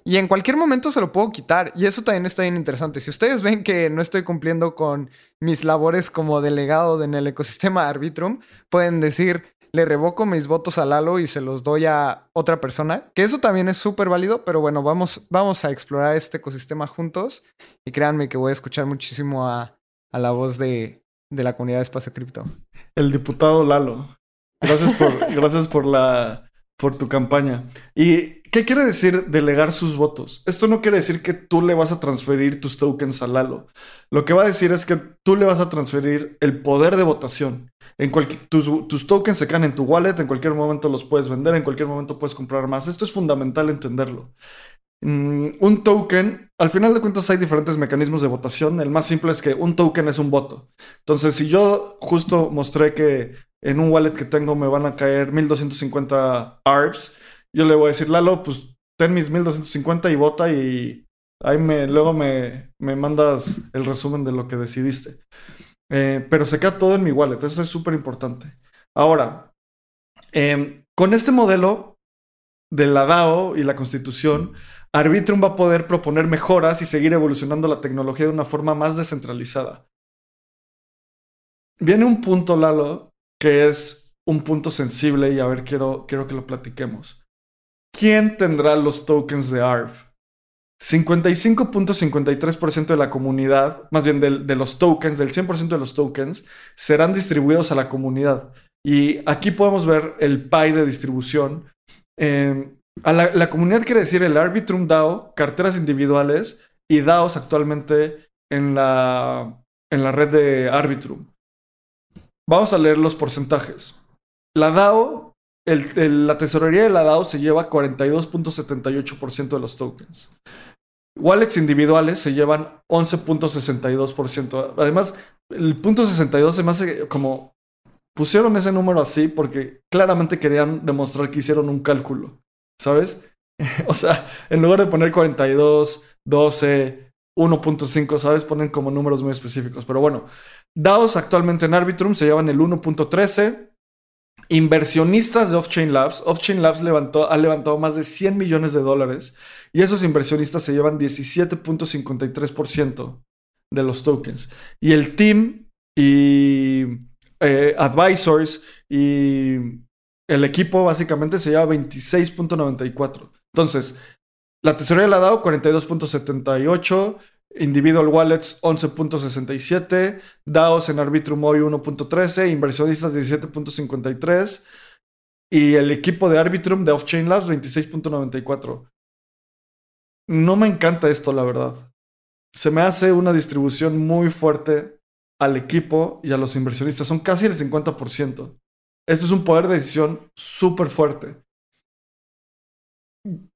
Y en cualquier momento se lo puedo quitar. Y eso también está bien interesante. Si ustedes ven que no estoy cumpliendo con mis labores como delegado en el ecosistema Arbitrum, pueden decir, le revoco mis votos a Lalo y se los doy a otra persona. Que eso también es súper válido, pero bueno, vamos, vamos a explorar este ecosistema juntos. Y créanme que voy a escuchar muchísimo a, a la voz de, de la comunidad de Espacio Cripto. El diputado Lalo. Gracias por, <laughs> gracias por la por tu campaña. Y ¿Qué quiere decir delegar sus votos? Esto no quiere decir que tú le vas a transferir tus tokens a Lalo. Lo que va a decir es que tú le vas a transferir el poder de votación. En tus, tus, tokens se caen en tu wallet, en cualquier momento los puedes vender, en cualquier momento puedes comprar más. Esto es fundamental entenderlo. Mm, un token, al final de cuentas hay diferentes mecanismos de votación. El más simple es que un token es un voto. Entonces, si yo justo mostré que en un wallet que tengo me van a caer 1250 ARBs, yo le voy a decir, Lalo, pues ten mis 1250 y vota y ahí me, luego me, me mandas el resumen de lo que decidiste. Eh, pero se queda todo en mi wallet, eso es súper importante. Ahora, em, con este modelo de la DAO y la constitución, Arbitrum va a poder proponer mejoras y seguir evolucionando la tecnología de una forma más descentralizada. Viene un punto, Lalo, que es un punto sensible y a ver, quiero, quiero que lo platiquemos. ¿Quién tendrá los tokens de ARB? 55.53% de la comunidad, más bien de, los tokens, del 100% de los tokens, serán distribuidos a la comunidad. Y aquí podemos ver el pie de distribución. Eh, a la, comunidad quiere decir el Arbitrum DAO, carteras individuales y DAOs actualmente en la, en la red de Arbitrum. Vamos a leer los porcentajes. La DAO, la tesorería de la DAO se lleva 42.78% de los tokens. Wallets individuales se llevan 11.62%. Además, el punto 62 se me hace como pusieron ese número así porque claramente querían demostrar que hicieron un cálculo. ¿sabes? <laughs> o sea, en lugar de poner 42, 12, 1.5, ¿sabes? Ponen como números muy específicos. Pero bueno, DAOs actualmente en Arbitrum se llevan el 1.13. Inversionistas de Off-Chain Labs. Off-Chain Labs ha levantado más de 100 millones de dólares y esos inversionistas se llevan 17.53% de los tokens. Y el team y eh, advisors y el equipo básicamente se lleva 26.94. Entonces, la tesorería la ha dado 42.78, individual wallets 11.67, DAOs en Arbitrum hoy 1.13, inversionistas 17.53 y el equipo de Arbitrum de Off-Chain Labs 26.94. No me encanta esto, la verdad. Se me hace una distribución muy fuerte al equipo y a los inversionistas. Son casi el 50%. Esto es un poder de decisión súper fuerte.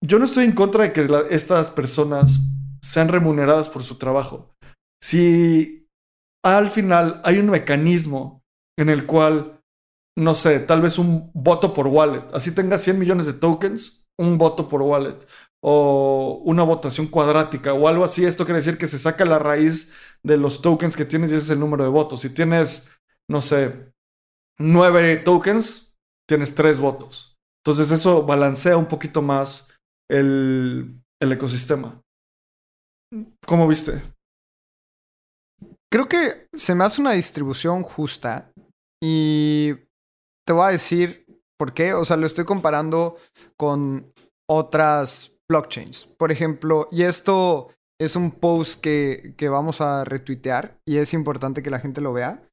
Yo no estoy en contra de que estas personas sean remuneradas por su trabajo. Si al final hay un mecanismo en el cual, no sé, tal vez un voto por wallet, así tenga 100 millones de tokens, un voto por wallet, o una votación cuadrática o algo así, esto quiere decir que se saca la raíz de los tokens que tienes y ese es el número de votos. Si tienes, no sé, nueve tokens, tienes tres votos. Entonces eso balancea un poquito más el, el ecosistema. ¿Cómo viste? Creo que se me hace una distribución justa y te voy a decir por qué. O sea, lo estoy comparando con otras blockchains. Por ejemplo, y esto es un post que, que vamos a retuitear y es importante que la gente lo vea.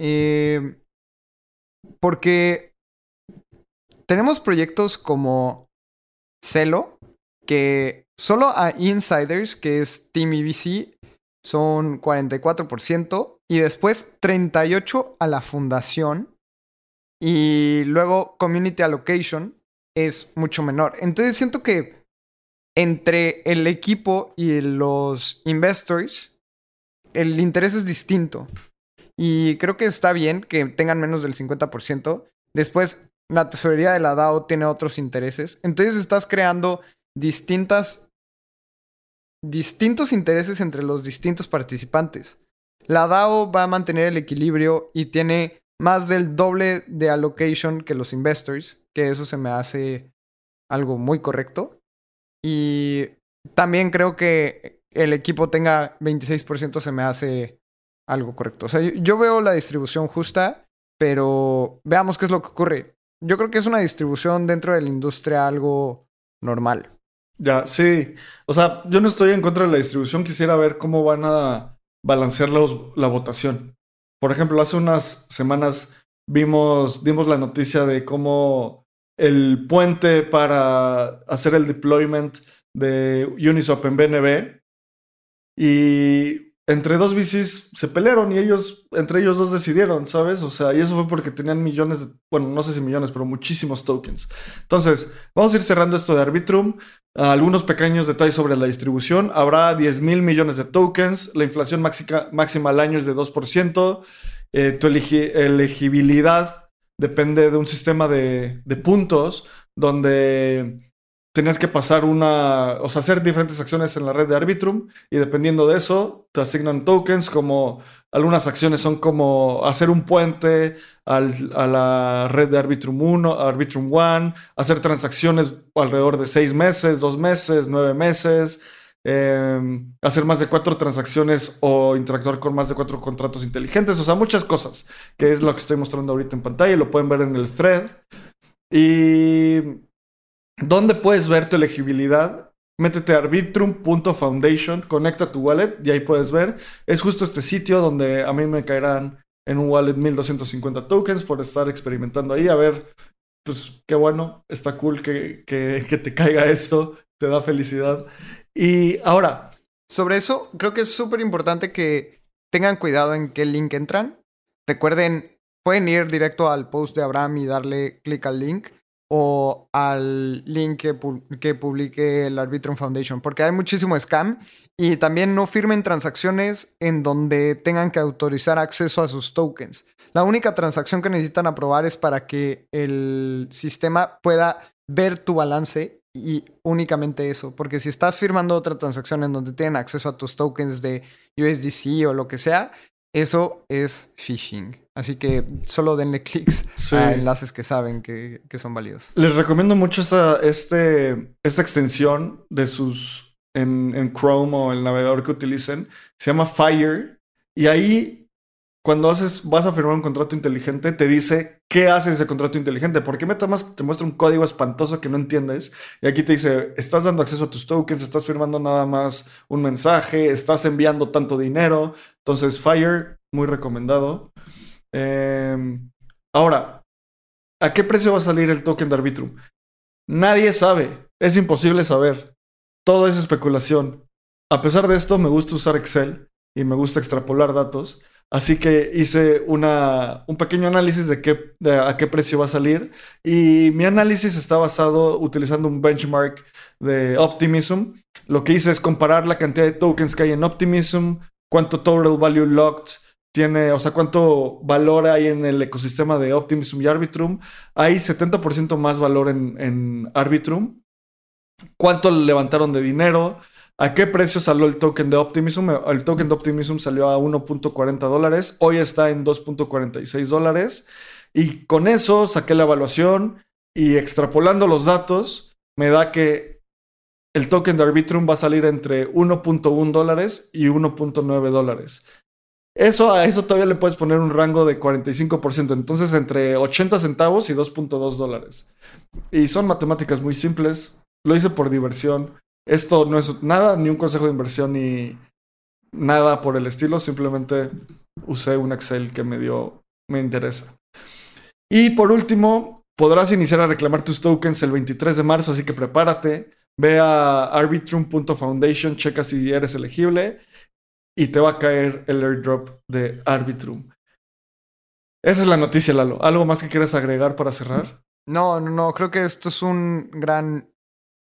Eh, porque tenemos proyectos como Celo, que solo a insiders, que es Team EBC, son 44%, y después 38% a la fundación, y luego Community Allocation es mucho menor. Entonces siento que entre el equipo y los investors, el interés es distinto. Y creo que está bien que tengan menos del 50%. Después, la tesorería de la DAO tiene otros intereses. Entonces estás creando distintas distintos intereses entre los distintos participantes. La DAO va a mantener el equilibrio y tiene más del doble de allocation que los investors, que eso se me hace algo muy correcto. Y también creo que el equipo tenga 26% se me hace algo correcto. O sea, yo veo la distribución justa, pero veamos qué es lo que ocurre. Yo creo que es una distribución dentro de la industria algo normal. Ya, sí. O sea, yo no estoy en contra de la distribución, quisiera ver cómo van a balancear la votación. Por ejemplo, hace unas semanas vimos, dimos la noticia de cómo el puente para hacer el deployment de Uniswap en BNB. Y entre dos VCs se pelearon y ellos, entre ellos dos decidieron, ¿sabes? O sea, y eso fue porque tenían millones de, bueno, no sé si millones, pero muchísimos tokens. Entonces, vamos a ir cerrando esto de Arbitrum. Algunos pequeños detalles sobre la distribución. Habrá 10 mil millones de tokens. La inflación máxima, máxima al año es de 2%. Eh, tu elegibilidad depende de un sistema de, de puntos donde tenías que pasar una, o sea, hacer diferentes acciones en la red de Arbitrum y dependiendo de eso te asignan tokens como algunas acciones son como hacer un puente a la red de Arbitrum 1, Arbitrum 1, hacer transacciones alrededor de seis meses, dos meses, nueve meses, em, hacer más de cuatro transacciones o interactuar con más de cuatro contratos inteligentes, o sea, muchas cosas, que es lo que estoy mostrando ahorita en pantalla lo pueden ver en el thread. Y ¿Dónde puedes ver tu elegibilidad? Métete a arbitrum.foundation, conecta tu wallet y ahí puedes ver. Es justo este sitio donde a mí me caerán en un wallet 1250 tokens por estar experimentando ahí. A ver, pues qué bueno, está cool que, que, que te caiga esto, te da felicidad. Y ahora. Sobre eso, creo que es súper importante que tengan cuidado en qué link entran. Recuerden, pueden ir directo al post de Abraham y darle clic al link o al link que, publique el Arbitrum Foundation, porque hay muchísimo scam y también no firmen transacciones en donde tengan que autorizar acceso a sus tokens. La única transacción que necesitan aprobar es para que el sistema pueda ver tu balance y únicamente eso, porque si estás firmando otra transacción en donde tienen acceso a tus tokens de USDC o lo que sea, eso es phishing. Así que solo denle clics a enlaces que saben que, son válidos. Les recomiendo mucho esta, este, esta extensión de sus en, en, Chrome o el navegador que utilicen. Se llama Fire. Y ahí, cuando haces, vas a firmar un contrato inteligente, te dice qué hace ese contrato inteligente. Porque MetaMask te muestra un código espantoso que no entiendes. Y aquí te dice, estás dando acceso a tus tokens, estás firmando nada más un mensaje, estás enviando tanto dinero. Entonces, Fire, muy recomendado. Em, ahora, ¿a qué precio va a salir el token de Arbitrum? Nadie sabe. Es imposible saber. Todo es especulación. A pesar de esto, me gusta usar Excel y me gusta extrapolar datos. Así que hice una, un pequeño análisis de, qué, de a qué precio va a salir. Y mi análisis está basado utilizando un benchmark de Optimism. Lo que hice es comparar la cantidad de tokens que hay en Optimism, cuánto total value locked tiene, o sea, cuánto valor hay en el ecosistema de Optimism y Arbitrum. Hay 70% más valor en, Arbitrum. ¿Cuánto levantaron de dinero? ¿A qué precio salió el token de Optimism? El token de Optimism salió a 1.40 dólares. Hoy está en 2.46 dólares. Y con eso saqué la evaluación y extrapolando los datos, me da que el token de Arbitrum va a salir entre 1.1 dólares y 1.9 dólares. Eso, a eso todavía le puedes poner un rango de 45%, entonces entre 80 centavos y 2.2 dólares. Y son matemáticas muy simples, lo hice por diversión. Esto no es nada, ni un consejo de inversión, ni nada por el estilo, simplemente usé un Excel que me dio, me interesa. Y por último, podrás iniciar a reclamar tus tokens el 23 de marzo, así que prepárate. Ve a arbitrum.foundation, checa si eres elegible y te va a caer el airdrop de Arbitrum. Esa es la noticia, Lalo. ¿Algo más que quieras agregar para cerrar? No, no, no. Creo que esto es un gran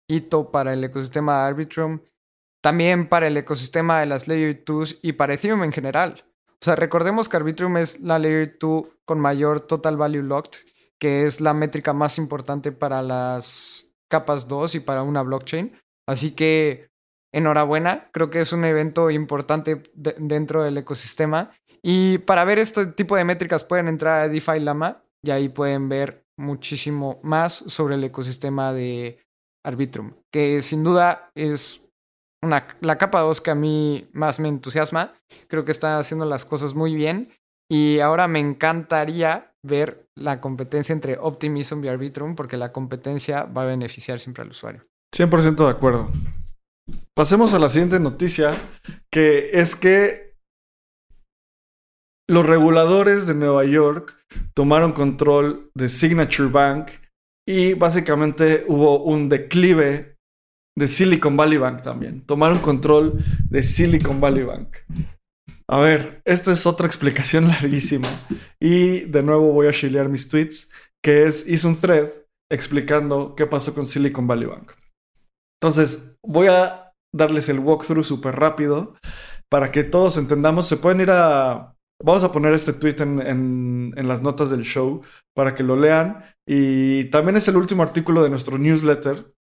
hito para el ecosistema de Arbitrum. También para el ecosistema de las Layer 2 y para Ethereum en general. O sea, recordemos que Arbitrum es la Layer 2 con mayor Total Value Locked, que es la métrica más importante para las capas 2 y para una blockchain. Así que enhorabuena, creo que es un evento importante dentro del ecosistema. Y para ver este tipo de métricas pueden entrar a DeFi Lama y ahí pueden ver muchísimo más sobre el ecosistema de Arbitrum, que sin duda es una, la capa 2 que a mí más me entusiasma. Creo que está haciendo las cosas muy bien y ahora me encantaría ver la competencia entre Optimism y Arbitrum porque la competencia va a beneficiar siempre al usuario. 100% de acuerdo. Pasemos a la siguiente noticia, que es que los reguladores de Nueva York tomaron control de Signature Bank y básicamente hubo un declive de Silicon Valley Bank también. Tomaron control de Silicon Valley Bank. A ver, esta es otra explicación <laughs> larguísima. Y de nuevo voy a chilear mis tweets, que es, hice un thread explicando qué pasó con Silicon Valley Bank. Entonces, voy a darles el walkthrough súper rápido para que todos entendamos. Se pueden ir a... Vamos a poner este tweet en, en las notas del show para que lo lean. Y también es el último artículo de nuestro newsletter,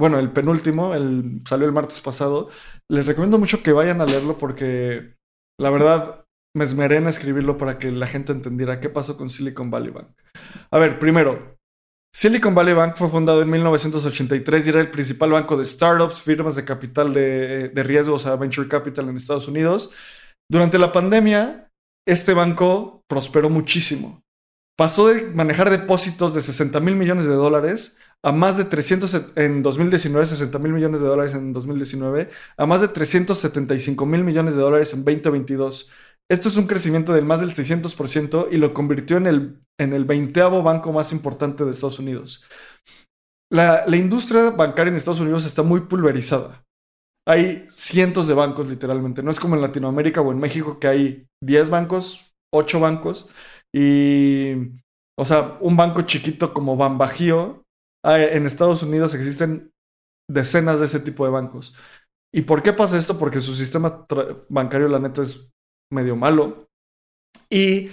bueno, el penúltimo, el, salió el martes pasado. Les recomiendo mucho que vayan a leerlo porque la verdad me esmeré en escribirlo para que la gente entendiera qué pasó con Silicon Valley Bank. A ver, primero, Silicon Valley Bank fue fundado en 1983 y era el principal banco de startups, firmas de capital de, de riesgo, o venture capital en Estados Unidos. Durante la pandemia, este banco prosperó muchísimo. Pasó de manejar depósitos de 60 mil millones de dólares a más de 300 en 2019, 60 mil millones de dólares en 2019, a más de 375 mil millones de dólares en 2022. Esto es un crecimiento del más del 600% y lo convirtió en el, en el 20 banco más importante de Estados Unidos. La, la industria bancaria en Estados Unidos está muy pulverizada. Hay cientos de bancos literalmente. No es como en Latinoamérica o en México que hay 10 bancos, 8 bancos y, o sea, un banco chiquito como Banbajío en Estados Unidos existen decenas de ese tipo de bancos. ¿Y por qué pasa esto? Porque su sistema bancario, la neta, es medio malo. Y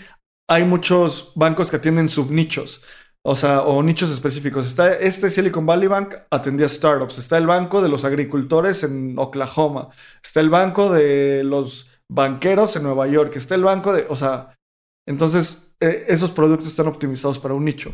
hay muchos bancos que atienden subnichos, o sea, o nichos específicos. Está este Silicon Valley Bank atendía startups. Está el banco de los agricultores en Oklahoma. Está el banco de los banqueros en Nueva York. Está el banco de, o sea, entonces eh, esos productos están optimizados para un nicho.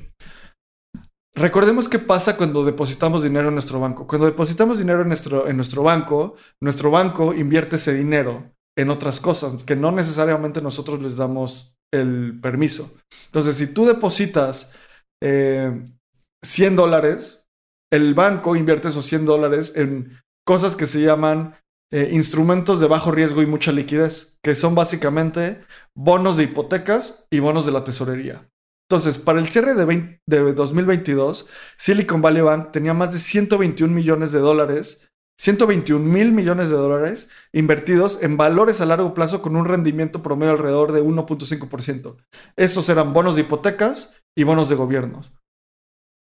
Recordemos qué pasa cuando depositamos dinero en nuestro banco. Cuando depositamos dinero en nuestro, en nuestro banco, nuestro banco invierte ese dinero en otras cosas que no necesariamente nosotros les damos el permiso. Entonces, si tú depositas 100 eh, dólares, el banco invierte esos 100 dólares en cosas que se llaman eh, instrumentos de bajo riesgo y mucha liquidez, que son básicamente bonos de hipotecas y bonos de la tesorería. Entonces, para el cierre de, 2022, Silicon Valley Bank tenía más de 121 millones de dólares, 121 mil millones de dólares invertidos en valores a largo plazo con un rendimiento promedio alrededor de 1.5%. Estos eran bonos de hipotecas y bonos de gobiernos.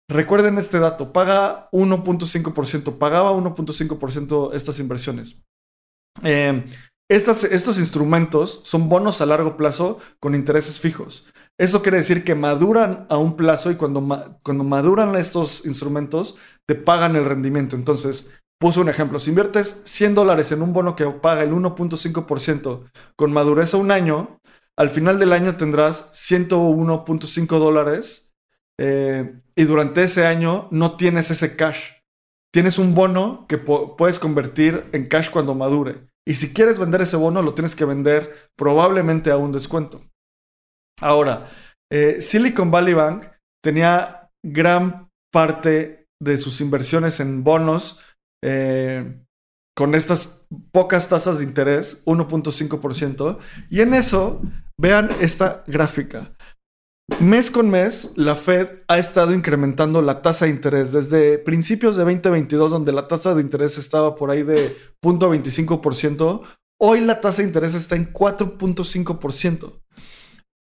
Recuerden este dato, paga 1.5%, pagaba 1.5% estas inversiones. Eh, estos instrumentos son bonos a largo plazo con intereses fijos. Eso quiere decir que maduran a un plazo y cuando, cuando maduran estos instrumentos, te pagan el rendimiento. Entonces, puso un ejemplo. Si inviertes 100 dólares en un bono que paga el 1.5% con madurez a un año, al final del año tendrás 101.5 dólares eh, y durante ese año no tienes ese cash. Tienes un bono que puedes convertir en cash cuando madure. Y si quieres vender ese bono, lo tienes que vender probablemente a un descuento. Ahora, eh, Silicon Valley Bank tenía gran parte de sus inversiones en bonos eh, con estas pocas tasas de interés, 1.5%. Y en eso, vean esta gráfica. Mes con mes, la Fed ha estado incrementando la tasa de interés desde principios de 2022, donde la tasa de interés estaba por ahí de 0.25%. Hoy la tasa de interés está en 4.5%.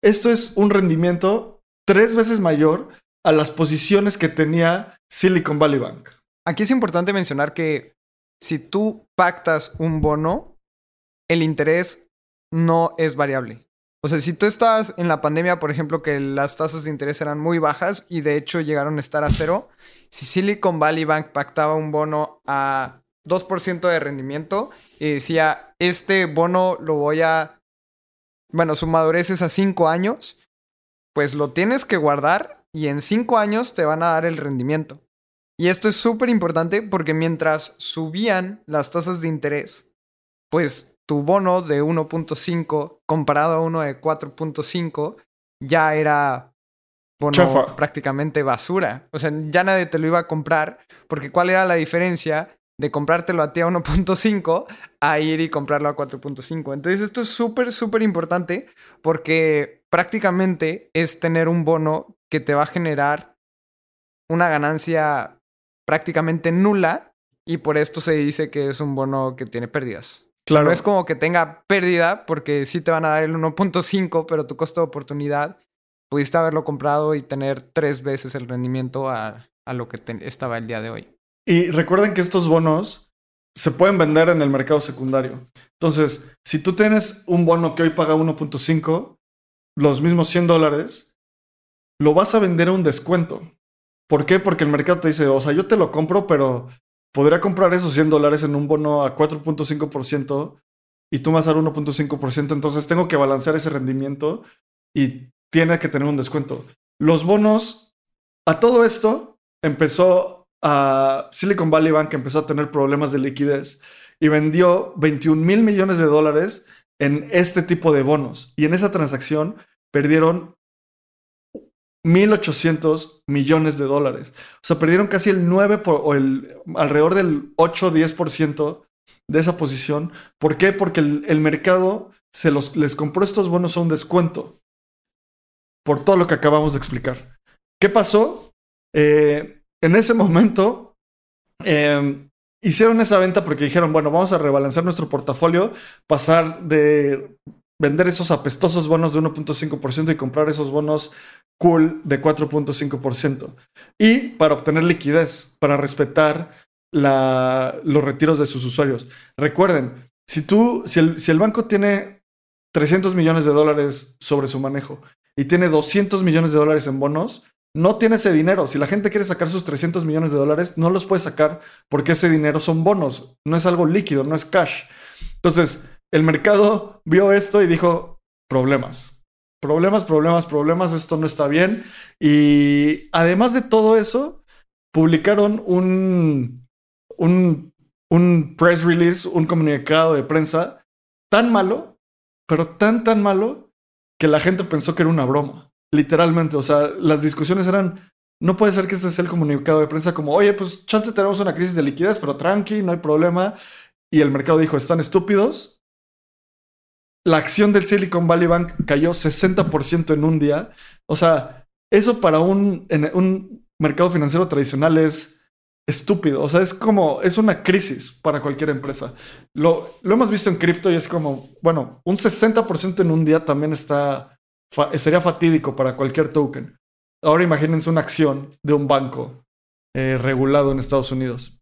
Esto es un rendimiento tres veces mayor a las posiciones que tenía Silicon Valley Bank. Aquí es importante mencionar que si tú pactas un bono, el interés no es variable. O sea, si tú estás en la pandemia, por ejemplo, que las tasas de interés eran muy bajas y de hecho llegaron a estar a cero, si Silicon Valley Bank pactaba un bono a 2% de rendimiento y decía, este bono lo voy a bueno, su madurez es a cinco años, pues lo tienes que guardar y en cinco años te van a dar el rendimiento. Y esto es súper importante porque mientras subían las tasas de interés, pues tu bono de 1.5 comparado a uno de 4.5 ya era bono prácticamente basura. O sea, ya nadie te lo iba a comprar porque ¿cuál era la diferencia? de comprártelo a ti a 1.5 a ir y comprarlo a 4.5. Entonces esto es súper, súper importante porque prácticamente es tener un bono que te va a generar una ganancia prácticamente nula y por esto se dice que es un bono que tiene pérdidas. Claro. No es como que tenga pérdida porque sí te van a dar el 1.5, pero tu costo de oportunidad pudiste haberlo comprado y tener tres veces el rendimiento a, a lo que te- estaba el día de hoy. Y recuerden que estos bonos se pueden vender en el mercado secundario. Entonces, si tú tienes un bono que hoy paga 1.5, los mismos 100 dólares, lo vas a vender a un descuento. ¿Por qué? Porque el mercado te dice, o sea, yo te lo compro, pero podría comprar esos 100 dólares en un bono a 4.5% y tú vas a dar 1.5%, entonces tengo que balancear ese rendimiento y tiene que tener un descuento. Los bonos, a todo esto, empezó a Silicon Valley Bank empezó a tener problemas de liquidez y vendió 21 mil millones de dólares en este tipo de bonos. Y en esa transacción perdieron 1.800 millones de dólares. O sea, perdieron casi el 9 por- o el alrededor del 8-10% de esa posición. ¿Por qué? Porque el, mercado se los, les compró estos bonos a un descuento. Por todo lo que acabamos de explicar. ¿Qué pasó? Eh, en ese momento eh, hicieron esa venta porque dijeron, bueno, vamos a rebalancear nuestro portafolio, pasar de vender esos apestosos bonos de 1.5% y comprar esos bonos cool de 4.5%. Y para obtener liquidez, para respetar la- los retiros de sus usuarios. Recuerden, si tú, si el, si el banco tiene 300 millones de dólares sobre su manejo y tiene 200 millones de dólares en bonos, no tiene ese dinero. Si la gente quiere sacar sus 300 millones de dólares, no los puede sacar porque ese dinero son bonos, no es algo líquido, no es cash. Entonces, el mercado vio esto y dijo, problemas. Problemas, problemas, problemas, esto no está bien. Y además de todo eso, publicaron un, un, un press release, un comunicado de prensa tan malo, pero tan, tan malo, que la gente pensó que era una broma. Literalmente, o sea, las discusiones eran, no puede ser que este sea el comunicado de prensa como, oye, pues chance tenemos una crisis de liquidez, pero tranqui, no hay problema. Y el mercado dijo, están estúpidos. La acción del Silicon Valley Bank cayó 60% en un día. O sea, eso para un, en un mercado financiero tradicional es estúpido. O sea, es como, es una crisis para cualquier empresa. Lo, lo hemos visto en cripto y es como, bueno, un 60% en un día también está, fa- sería fatídico para cualquier token. Ahora imagínense una acción de un banco eh, regulado en Estados Unidos.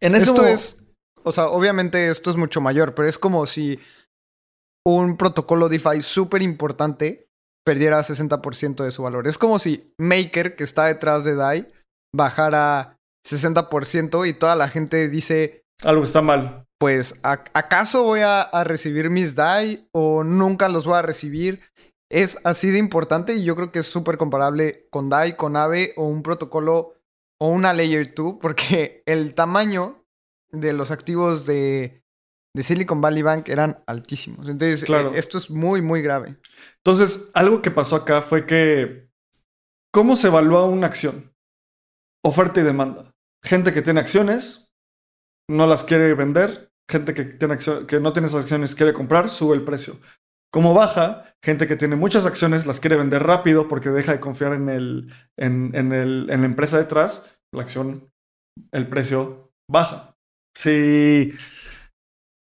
En Esto es, o sea, obviamente esto es mucho mayor, pero es como si un protocolo DeFi súper importante perdiera 60% de su valor. Es como si Maker, que está detrás de DAI, bajara 60% y toda la gente dice, algo está mal. pues, ¿a- ¿acaso voy a, a recibir mis DAI o nunca los voy a recibir? Es así de importante y yo creo que es súper comparable con DAI, con AVE o un protocolo o una Layer 2 porque el tamaño de los activos de, de Silicon Valley Bank eran altísimos. Entonces, Claro. eh, esto es muy, muy grave. Entonces, algo que pasó acá fue que, ¿cómo se evalúa una acción? Oferta y demanda. Gente que tiene acciones, no las quiere vender. Gente que, tiene que no tiene esas acciones quiere comprar, sube el precio. Como baja, gente que tiene muchas acciones las quiere vender rápido porque deja de confiar en, el, en, en el- en la empresa detrás, la acción, el precio baja. Si,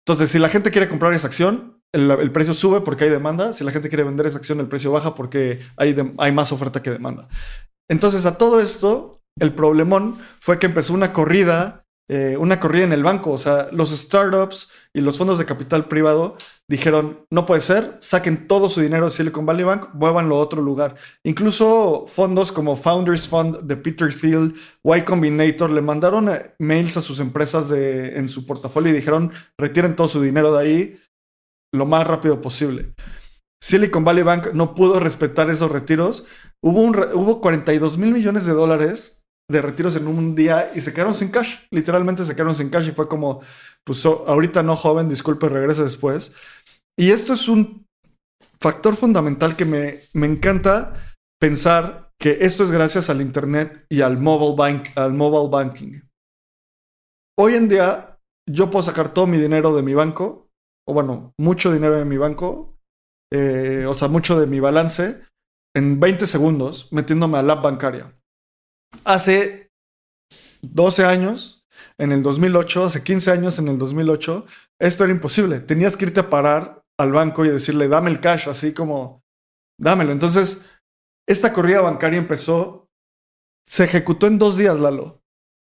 entonces, si la gente quiere comprar esa acción, el, precio sube porque hay demanda. Si la gente quiere vender esa acción, el precio baja porque hay, hay más oferta que demanda. Entonces, a todo esto, el problemón fue que empezó una corrida, eh, una corrida en el banco. O sea, los startups y los fondos de capital privado dijeron, no puede ser, saquen todo su dinero de Silicon Valley Bank, muévanlo a otro lugar. Incluso fondos como Founders Fund de Peter Thiel, Y Combinator, le mandaron eh, mails a sus empresas en su portafolio y dijeron, retiren todo su dinero de ahí lo más rápido posible. Silicon Valley Bank no pudo respetar esos retiros. Hubo, hubo 42 mil millones de dólares de retiros en un día y se quedaron sin cash. Literalmente se quedaron sin cash y fue como, pues so- ahorita no, joven, disculpe, regrese después. Y esto es un factor fundamental que me, me encanta pensar que esto es gracias al Internet y al mobile, bank, al mobile banking. Hoy en día yo puedo sacar todo mi dinero de mi banco, o bueno, mucho dinero de mi banco, eh, o sea, mucho de mi balance, en 20 segundos metiéndome a la app bancaria. Hace 12 años, en el 2008, hace 15 años, en el 2008, esto era imposible. Tenías que irte a parar al banco y decirle, dame el cash, así como, dámelo. Entonces, esta corrida bancaria empezó, se ejecutó en dos días, Lalo.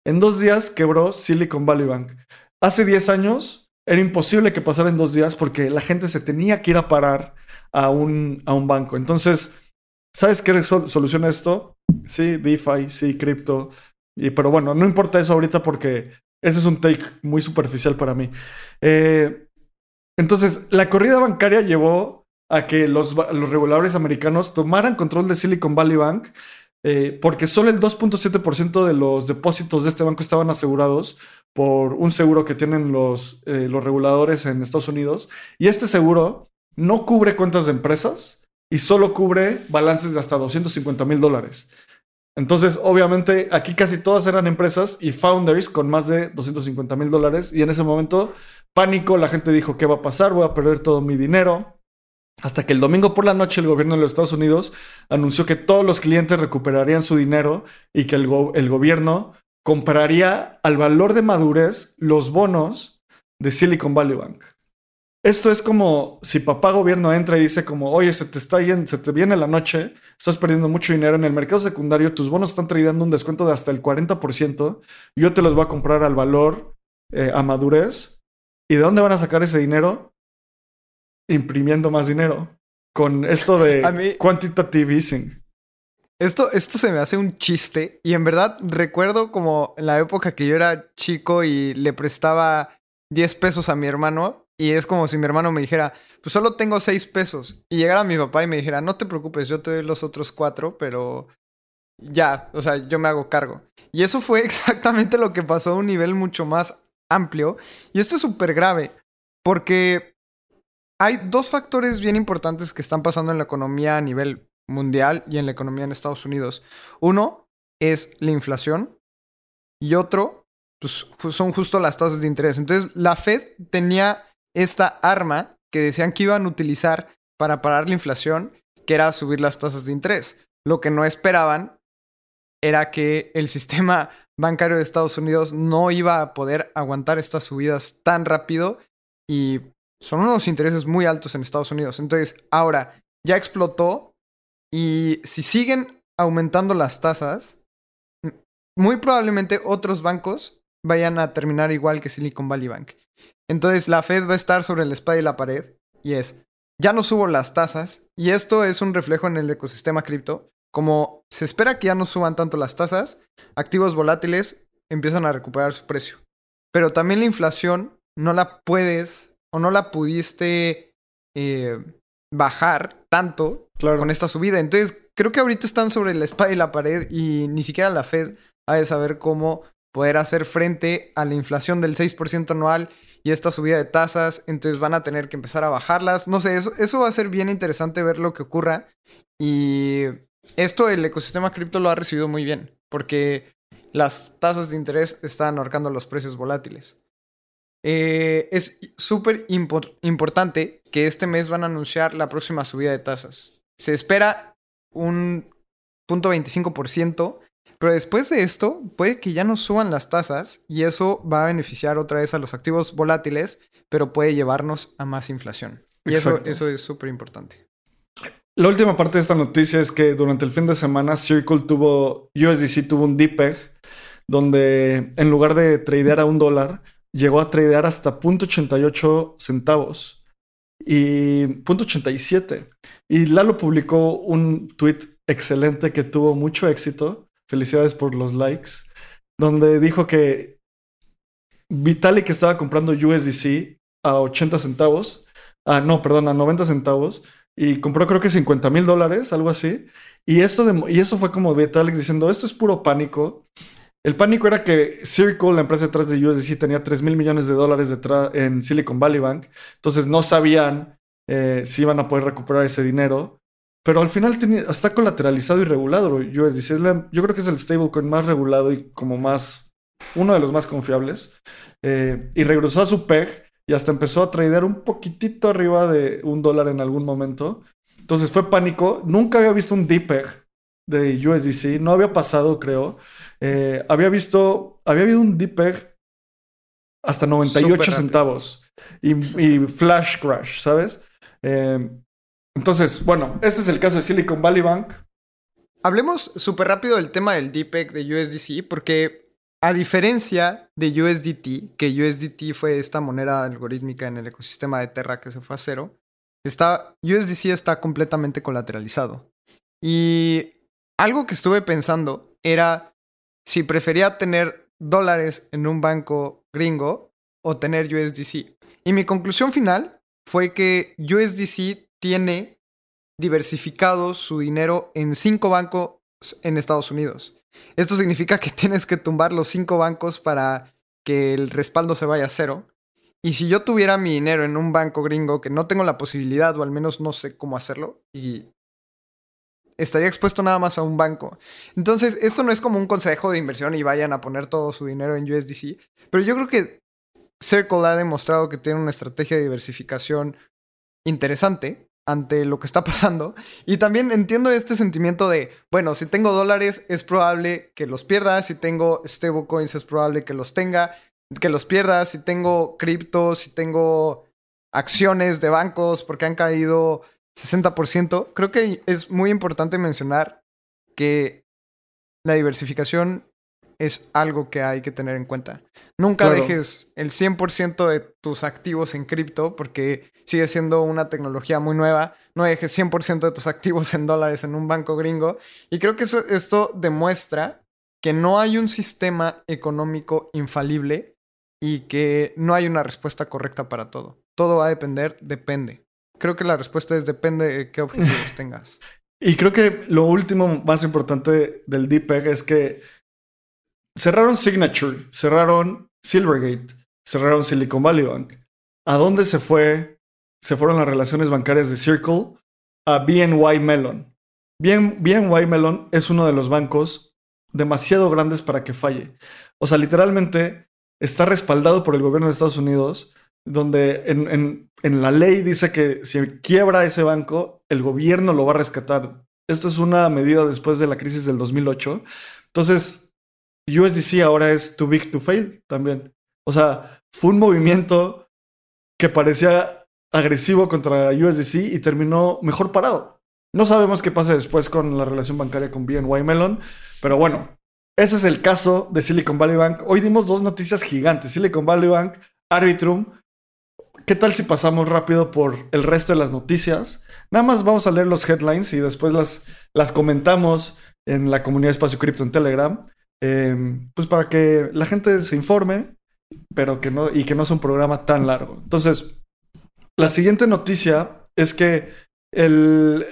En dos días quebró Silicon Valley Bank. Hace 10 años era imposible que pasara en dos días porque la gente se tenía que ir a parar a un, a un banco. Entonces, ¿sabes qué soluciona esto? Sí, DeFi, sí, cripto. Y, pero bueno, no importa eso ahorita porque ese es un take muy superficial para mí. Eh, entonces, la corrida bancaria llevó a que los, reguladores americanos tomaran control de Silicon Valley Bank eh, porque solo el 2.7% de los depósitos de este banco estaban asegurados por un seguro que tienen los, eh, los reguladores en Estados Unidos. Y este seguro no cubre cuentas de empresas y solo cubre balances de hasta 250 mil dólares. Entonces, obviamente, aquí casi todas eran empresas y founders con más de 250 mil dólares. Y en ese momento, pánico, la gente dijo, ¿qué va a pasar? Voy a perder todo mi dinero. Hasta que el domingo por la noche el gobierno de los Estados Unidos anunció que todos los clientes recuperarían su dinero y que el, el gobierno compraría al valor de madurez los bonos de Silicon Valley Bank. Esto es como si papá gobierno entra y dice como, oye, se te está yendo, se te viene la noche, estás perdiendo mucho dinero en el mercado secundario, tus bonos están trayendo un descuento de hasta el 40%, yo te los voy a comprar al valor eh, a madurez. ¿Y de dónde van a sacar ese dinero? Imprimiendo más dinero. Con esto de <laughs> quantitative easing. Esto, esto se me hace un chiste y en verdad recuerdo como en la época que yo era chico y le prestaba 10 pesos a mi hermano y es como si mi hermano me dijera, pues solo tengo 6 pesos y llegara mi papá y me dijera, no te preocupes, yo te doy los otros 4, pero ya, o sea, yo me hago cargo. Y eso fue <laughs> exactamente lo que pasó a un nivel mucho más amplio y esto es súper grave porque hay dos factores bien importantes que están pasando en la economía a nivel mundial y en la economía en Estados Unidos. Uno es la inflación y otro pues, son justo las tasas de interés. Entonces, la Fed tenía esta arma que decían que iban a utilizar para parar la inflación, que era subir las tasas de interés. Lo que no esperaban era que el <laughs> sistema bancario de Estados Unidos no iba a poder aguantar estas subidas tan rápido y son unos intereses muy altos en Estados Unidos. Entonces, ahora ya explotó y si siguen aumentando las tasas, muy probablemente otros bancos vayan a terminar igual que Silicon Valley Bank. Entonces la Fed va a estar sobre la espada y la pared y es, ya no subo las tasas y esto es un reflejo en el ecosistema cripto. Como se espera que ya no suban tanto las tasas, activos volátiles empiezan a recuperar su precio. Pero también la inflación no la puedes o no la pudiste eh, bajar tanto con esta subida. Entonces, creo que ahorita están sobre la espada y la pared y ni siquiera la Fed ha de saber cómo poder hacer frente a la inflación del 6% anual y esta subida de tasas. Entonces van a tener que empezar a bajarlas. No sé, eso, eso va a ser bien interesante ver lo que ocurra. Y esto el ecosistema cripto lo ha recibido muy bien porque las tasas de interés están ahorcando los precios volátiles. Eh, es súper importante que este mes van a anunciar la próxima subida de tasas. Se espera un punto 25%, pero después de esto puede que ya no suban las tasas y eso va a beneficiar otra vez a los activos volátiles, pero puede llevarnos a más inflación. Y eso, eso es súper importante. La última parte de esta noticia es que durante el fin de semana Circle tuvo, USDC tuvo un DPEG donde en lugar de tradear a un dólar, llegó a tradear hasta .88 centavos y .87. Y Lalo publicó un tweet excelente que tuvo mucho éxito. Felicidades por los likes. Donde dijo que Vitalik estaba comprando USDC a 80 centavos. Ah, no, perdón, a 90 centavos. Y compró creo que 50 mil dólares, algo así. Y, esto y eso fue como Vitalik diciendo, esto es puro pánico. El pánico era que Circle, la empresa detrás de USDC, tenía 3 mil millones de dólares detrás en Silicon Valley Bank. Entonces no sabían eh, si iban a poder recuperar ese dinero. Pero al final está colateralizado y regulado USDC. yo creo que es el stablecoin más regulado y como más, uno de los más confiables. Eh, y regresó a su PEG y hasta empezó a tradear un poquitito arriba de un dólar en algún momento. Entonces fue pánico. Nunca había visto un DPEG de USDC. No había pasado, creo. Eh, había visto, había habido un DPEG hasta 98 centavos y, flash crash, ¿sabes? Eh, entonces, bueno, este es el caso de Silicon Valley Bank. Hablemos súper rápido del tema del DPEG de USDC, porque a diferencia de USDT, que USDT fue esta moneda algorítmica en el ecosistema de Terra que se fue a cero, está, USDC está completamente colateralizado. Y algo que estuve pensando era si prefería tener dólares en un banco gringo o tener USDC. Y mi conclusión final fue que USDC tiene diversificado su dinero en cinco bancos en Estados Unidos. Esto significa que <laughs> tienes que tumbar los cinco bancos para que el respaldo se vaya a cero. Y si yo tuviera mi dinero en un banco gringo que no tengo la posibilidad, o al menos no sé cómo hacerlo, y estaría expuesto nada más a un banco. Entonces, esto no es como un consejo de inversión y vayan a poner todo su dinero en USDC, pero yo creo que Circle ha demostrado que tiene una estrategia de diversificación interesante ante lo que está pasando. Y también entiendo este sentimiento de, bueno, si tengo dólares es probable que los pierda, si tengo stablecoins es probable que los tenga, que los pierda, si tengo cripto, si tengo acciones de bancos porque han caído 60%. Creo que es muy importante mencionar que la diversificación es algo que hay que tener en cuenta. Nunca dejes el 100% de tus activos en cripto porque sigue siendo una tecnología muy nueva. No dejes 100% de tus activos en dólares en un banco gringo. Y creo que eso, esto demuestra que no hay un sistema económico infalible y que no hay una respuesta correcta para todo. Todo va a depender, depende. Creo que la respuesta es depende de qué objetivos <laughs> tengas. Y creo que lo último más importante del DPEG es que cerraron Signature, cerraron Silvergate, cerraron Silicon Valley Bank. ¿A dónde se fue? Se fueron las relaciones bancarias de Circle a BNY Mellon. BNY Mellon es uno de los bancos demasiado grandes para que falle. O sea, literalmente está respaldado por el gobierno de Estados Unidos, donde en, en la ley dice que si quiebra ese banco, el gobierno lo va a rescatar. Esto es una medida después de la crisis del 2008. Entonces, USDC ahora es too big to fail también. O sea, fue un movimiento que parecía agresivo contra USDC y terminó mejor parado. No sabemos qué pasa después con la relación bancaria con BNY Mellon, pero bueno, ese es el caso de Silicon Valley Bank. Hoy dimos dos noticias gigantes. Silicon Valley Bank, Arbitrum. ¿Qué tal si pasamos rápido por el resto de las noticias? Nada más vamos a leer los headlines y después las, las comentamos en la comunidad Espacio Cripto en Telegram. Em, pues para que la gente se informe, pero que no, y que no sea un programa tan largo. Entonces, la siguiente noticia es que el,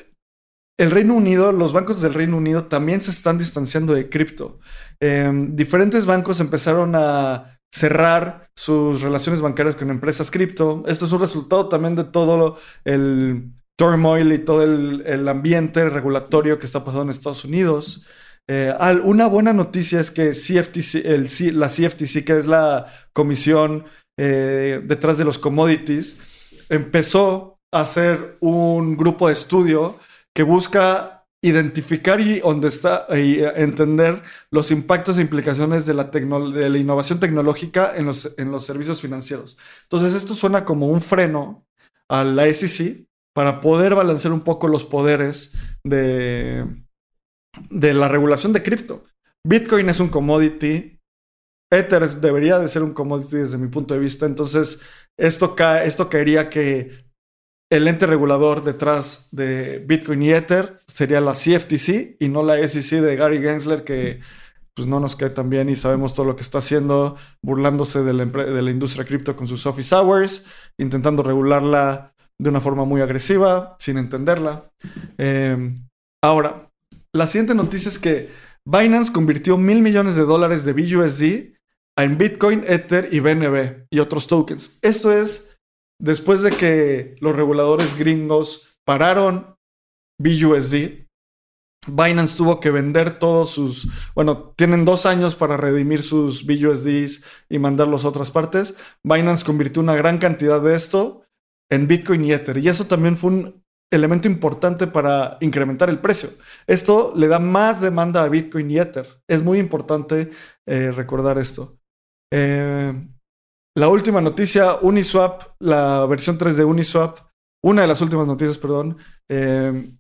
el Reino Unido, los bancos del Reino Unido también se están distanciando de cripto. Em, diferentes bancos empezaron a cerrar sus relaciones bancarias con empresas cripto. Esto es un resultado también de todo el turmoil y todo el, el ambiente regulatorio que está pasando en Estados Unidos. Eh, una buena noticia es que CFTC, la CFTC, que es la comisión eh, detrás de los commodities, empezó a hacer un grupo de estudio que busca identificar y, está, y entender los impactos e implicaciones de la, de la innovación tecnológica en los, en los servicios financieros. Entonces, esto suena como un freno a la SEC para poder balancear un poco los poderes de, de la regulación de cripto. Bitcoin es un commodity. Ether debería de ser un commodity desde mi punto de vista. Entonces, esto, esto caería que el ente regulador detrás de Bitcoin y Ether sería la CFTC y no la SEC de Gary Gensler, que pues no nos cae tan bien y sabemos todo lo que está haciendo, burlándose de la, de la industria cripto con sus office hours, intentando regularla de una forma muy agresiva, sin entenderla. Eh, ahora, la siguiente noticia es que Binance convirtió mil millones de dólares de BUSD en Bitcoin, Ether y BNB y otros tokens. Esto es después de que los reguladores gringos pararon BUSD. Binance tuvo que vender todos sus, bueno, tienen dos años para redimir sus BUSDs y mandarlos a otras partes. Binance convirtió una gran cantidad de esto en Bitcoin y Ether. Y eso también fue un elemento importante para incrementar el precio. Esto le da más demanda a Bitcoin y Ether. Es muy importante eh, recordar esto. Eh, la última noticia, Uniswap, la versión 3 de Uniswap, una de las últimas noticias, perdón, eh,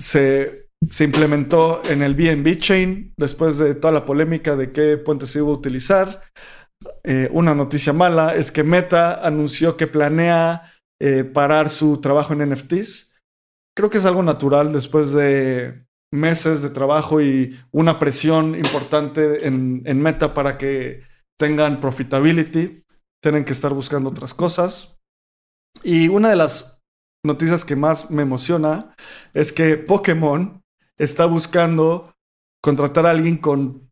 se, se, implementó en el BNB Chain después de toda la polémica de qué puente se iba a utilizar. una noticia mala es que Meta anunció que planea parar su trabajo en NFTs creo que es algo natural después de meses de trabajo y una presión importante en, Meta para que tengan profitability. Tienen que estar buscando otras cosas. Y una de las noticias que más me emociona es que Pokémon está buscando contratar a alguien con,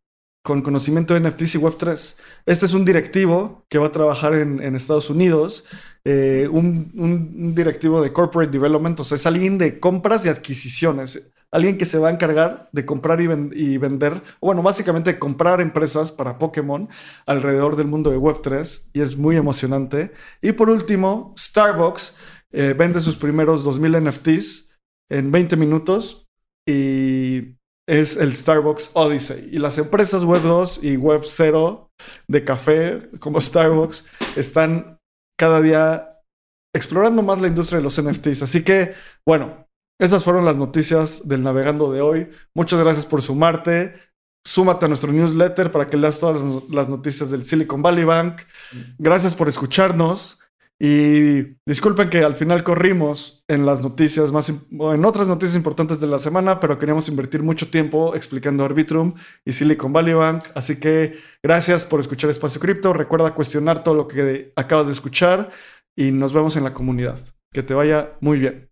con conocimiento de NFTs y Web3. Este es un directivo que va a trabajar en, Estados Unidos eh, un, directivo de corporate development, o sea, es alguien de compras y adquisiciones, alguien que se va a encargar de comprar y, vender, bueno, básicamente comprar empresas para Pokémon alrededor del mundo de Web3 y es muy emocionante. Y por último, Starbucks eh, vende sus primeros 2000 NFTs en 20 minutos y es el Starbucks Odyssey. Y las empresas Web 2 y Web 0 de café como <laughs> Starbucks están cada día explorando más la industria de los NFTs. Así que, bueno, esas fueron las noticias del navegando de hoy. Muchas gracias por sumarte. Súmate a nuestro newsletter para que leas todas las noticias del Silicon Valley Bank. Gracias por escucharnos. Y disculpen que al final corrimos en las noticias más, en otras noticias importantes de la semana, pero queríamos invertir mucho tiempo explicando Arbitrum y Silicon Valley Bank. Así que gracias por escuchar Espacio Cripto. Recuerda cuestionar todo lo que acabas de escuchar y nos vemos en la comunidad. Que te vaya muy bien.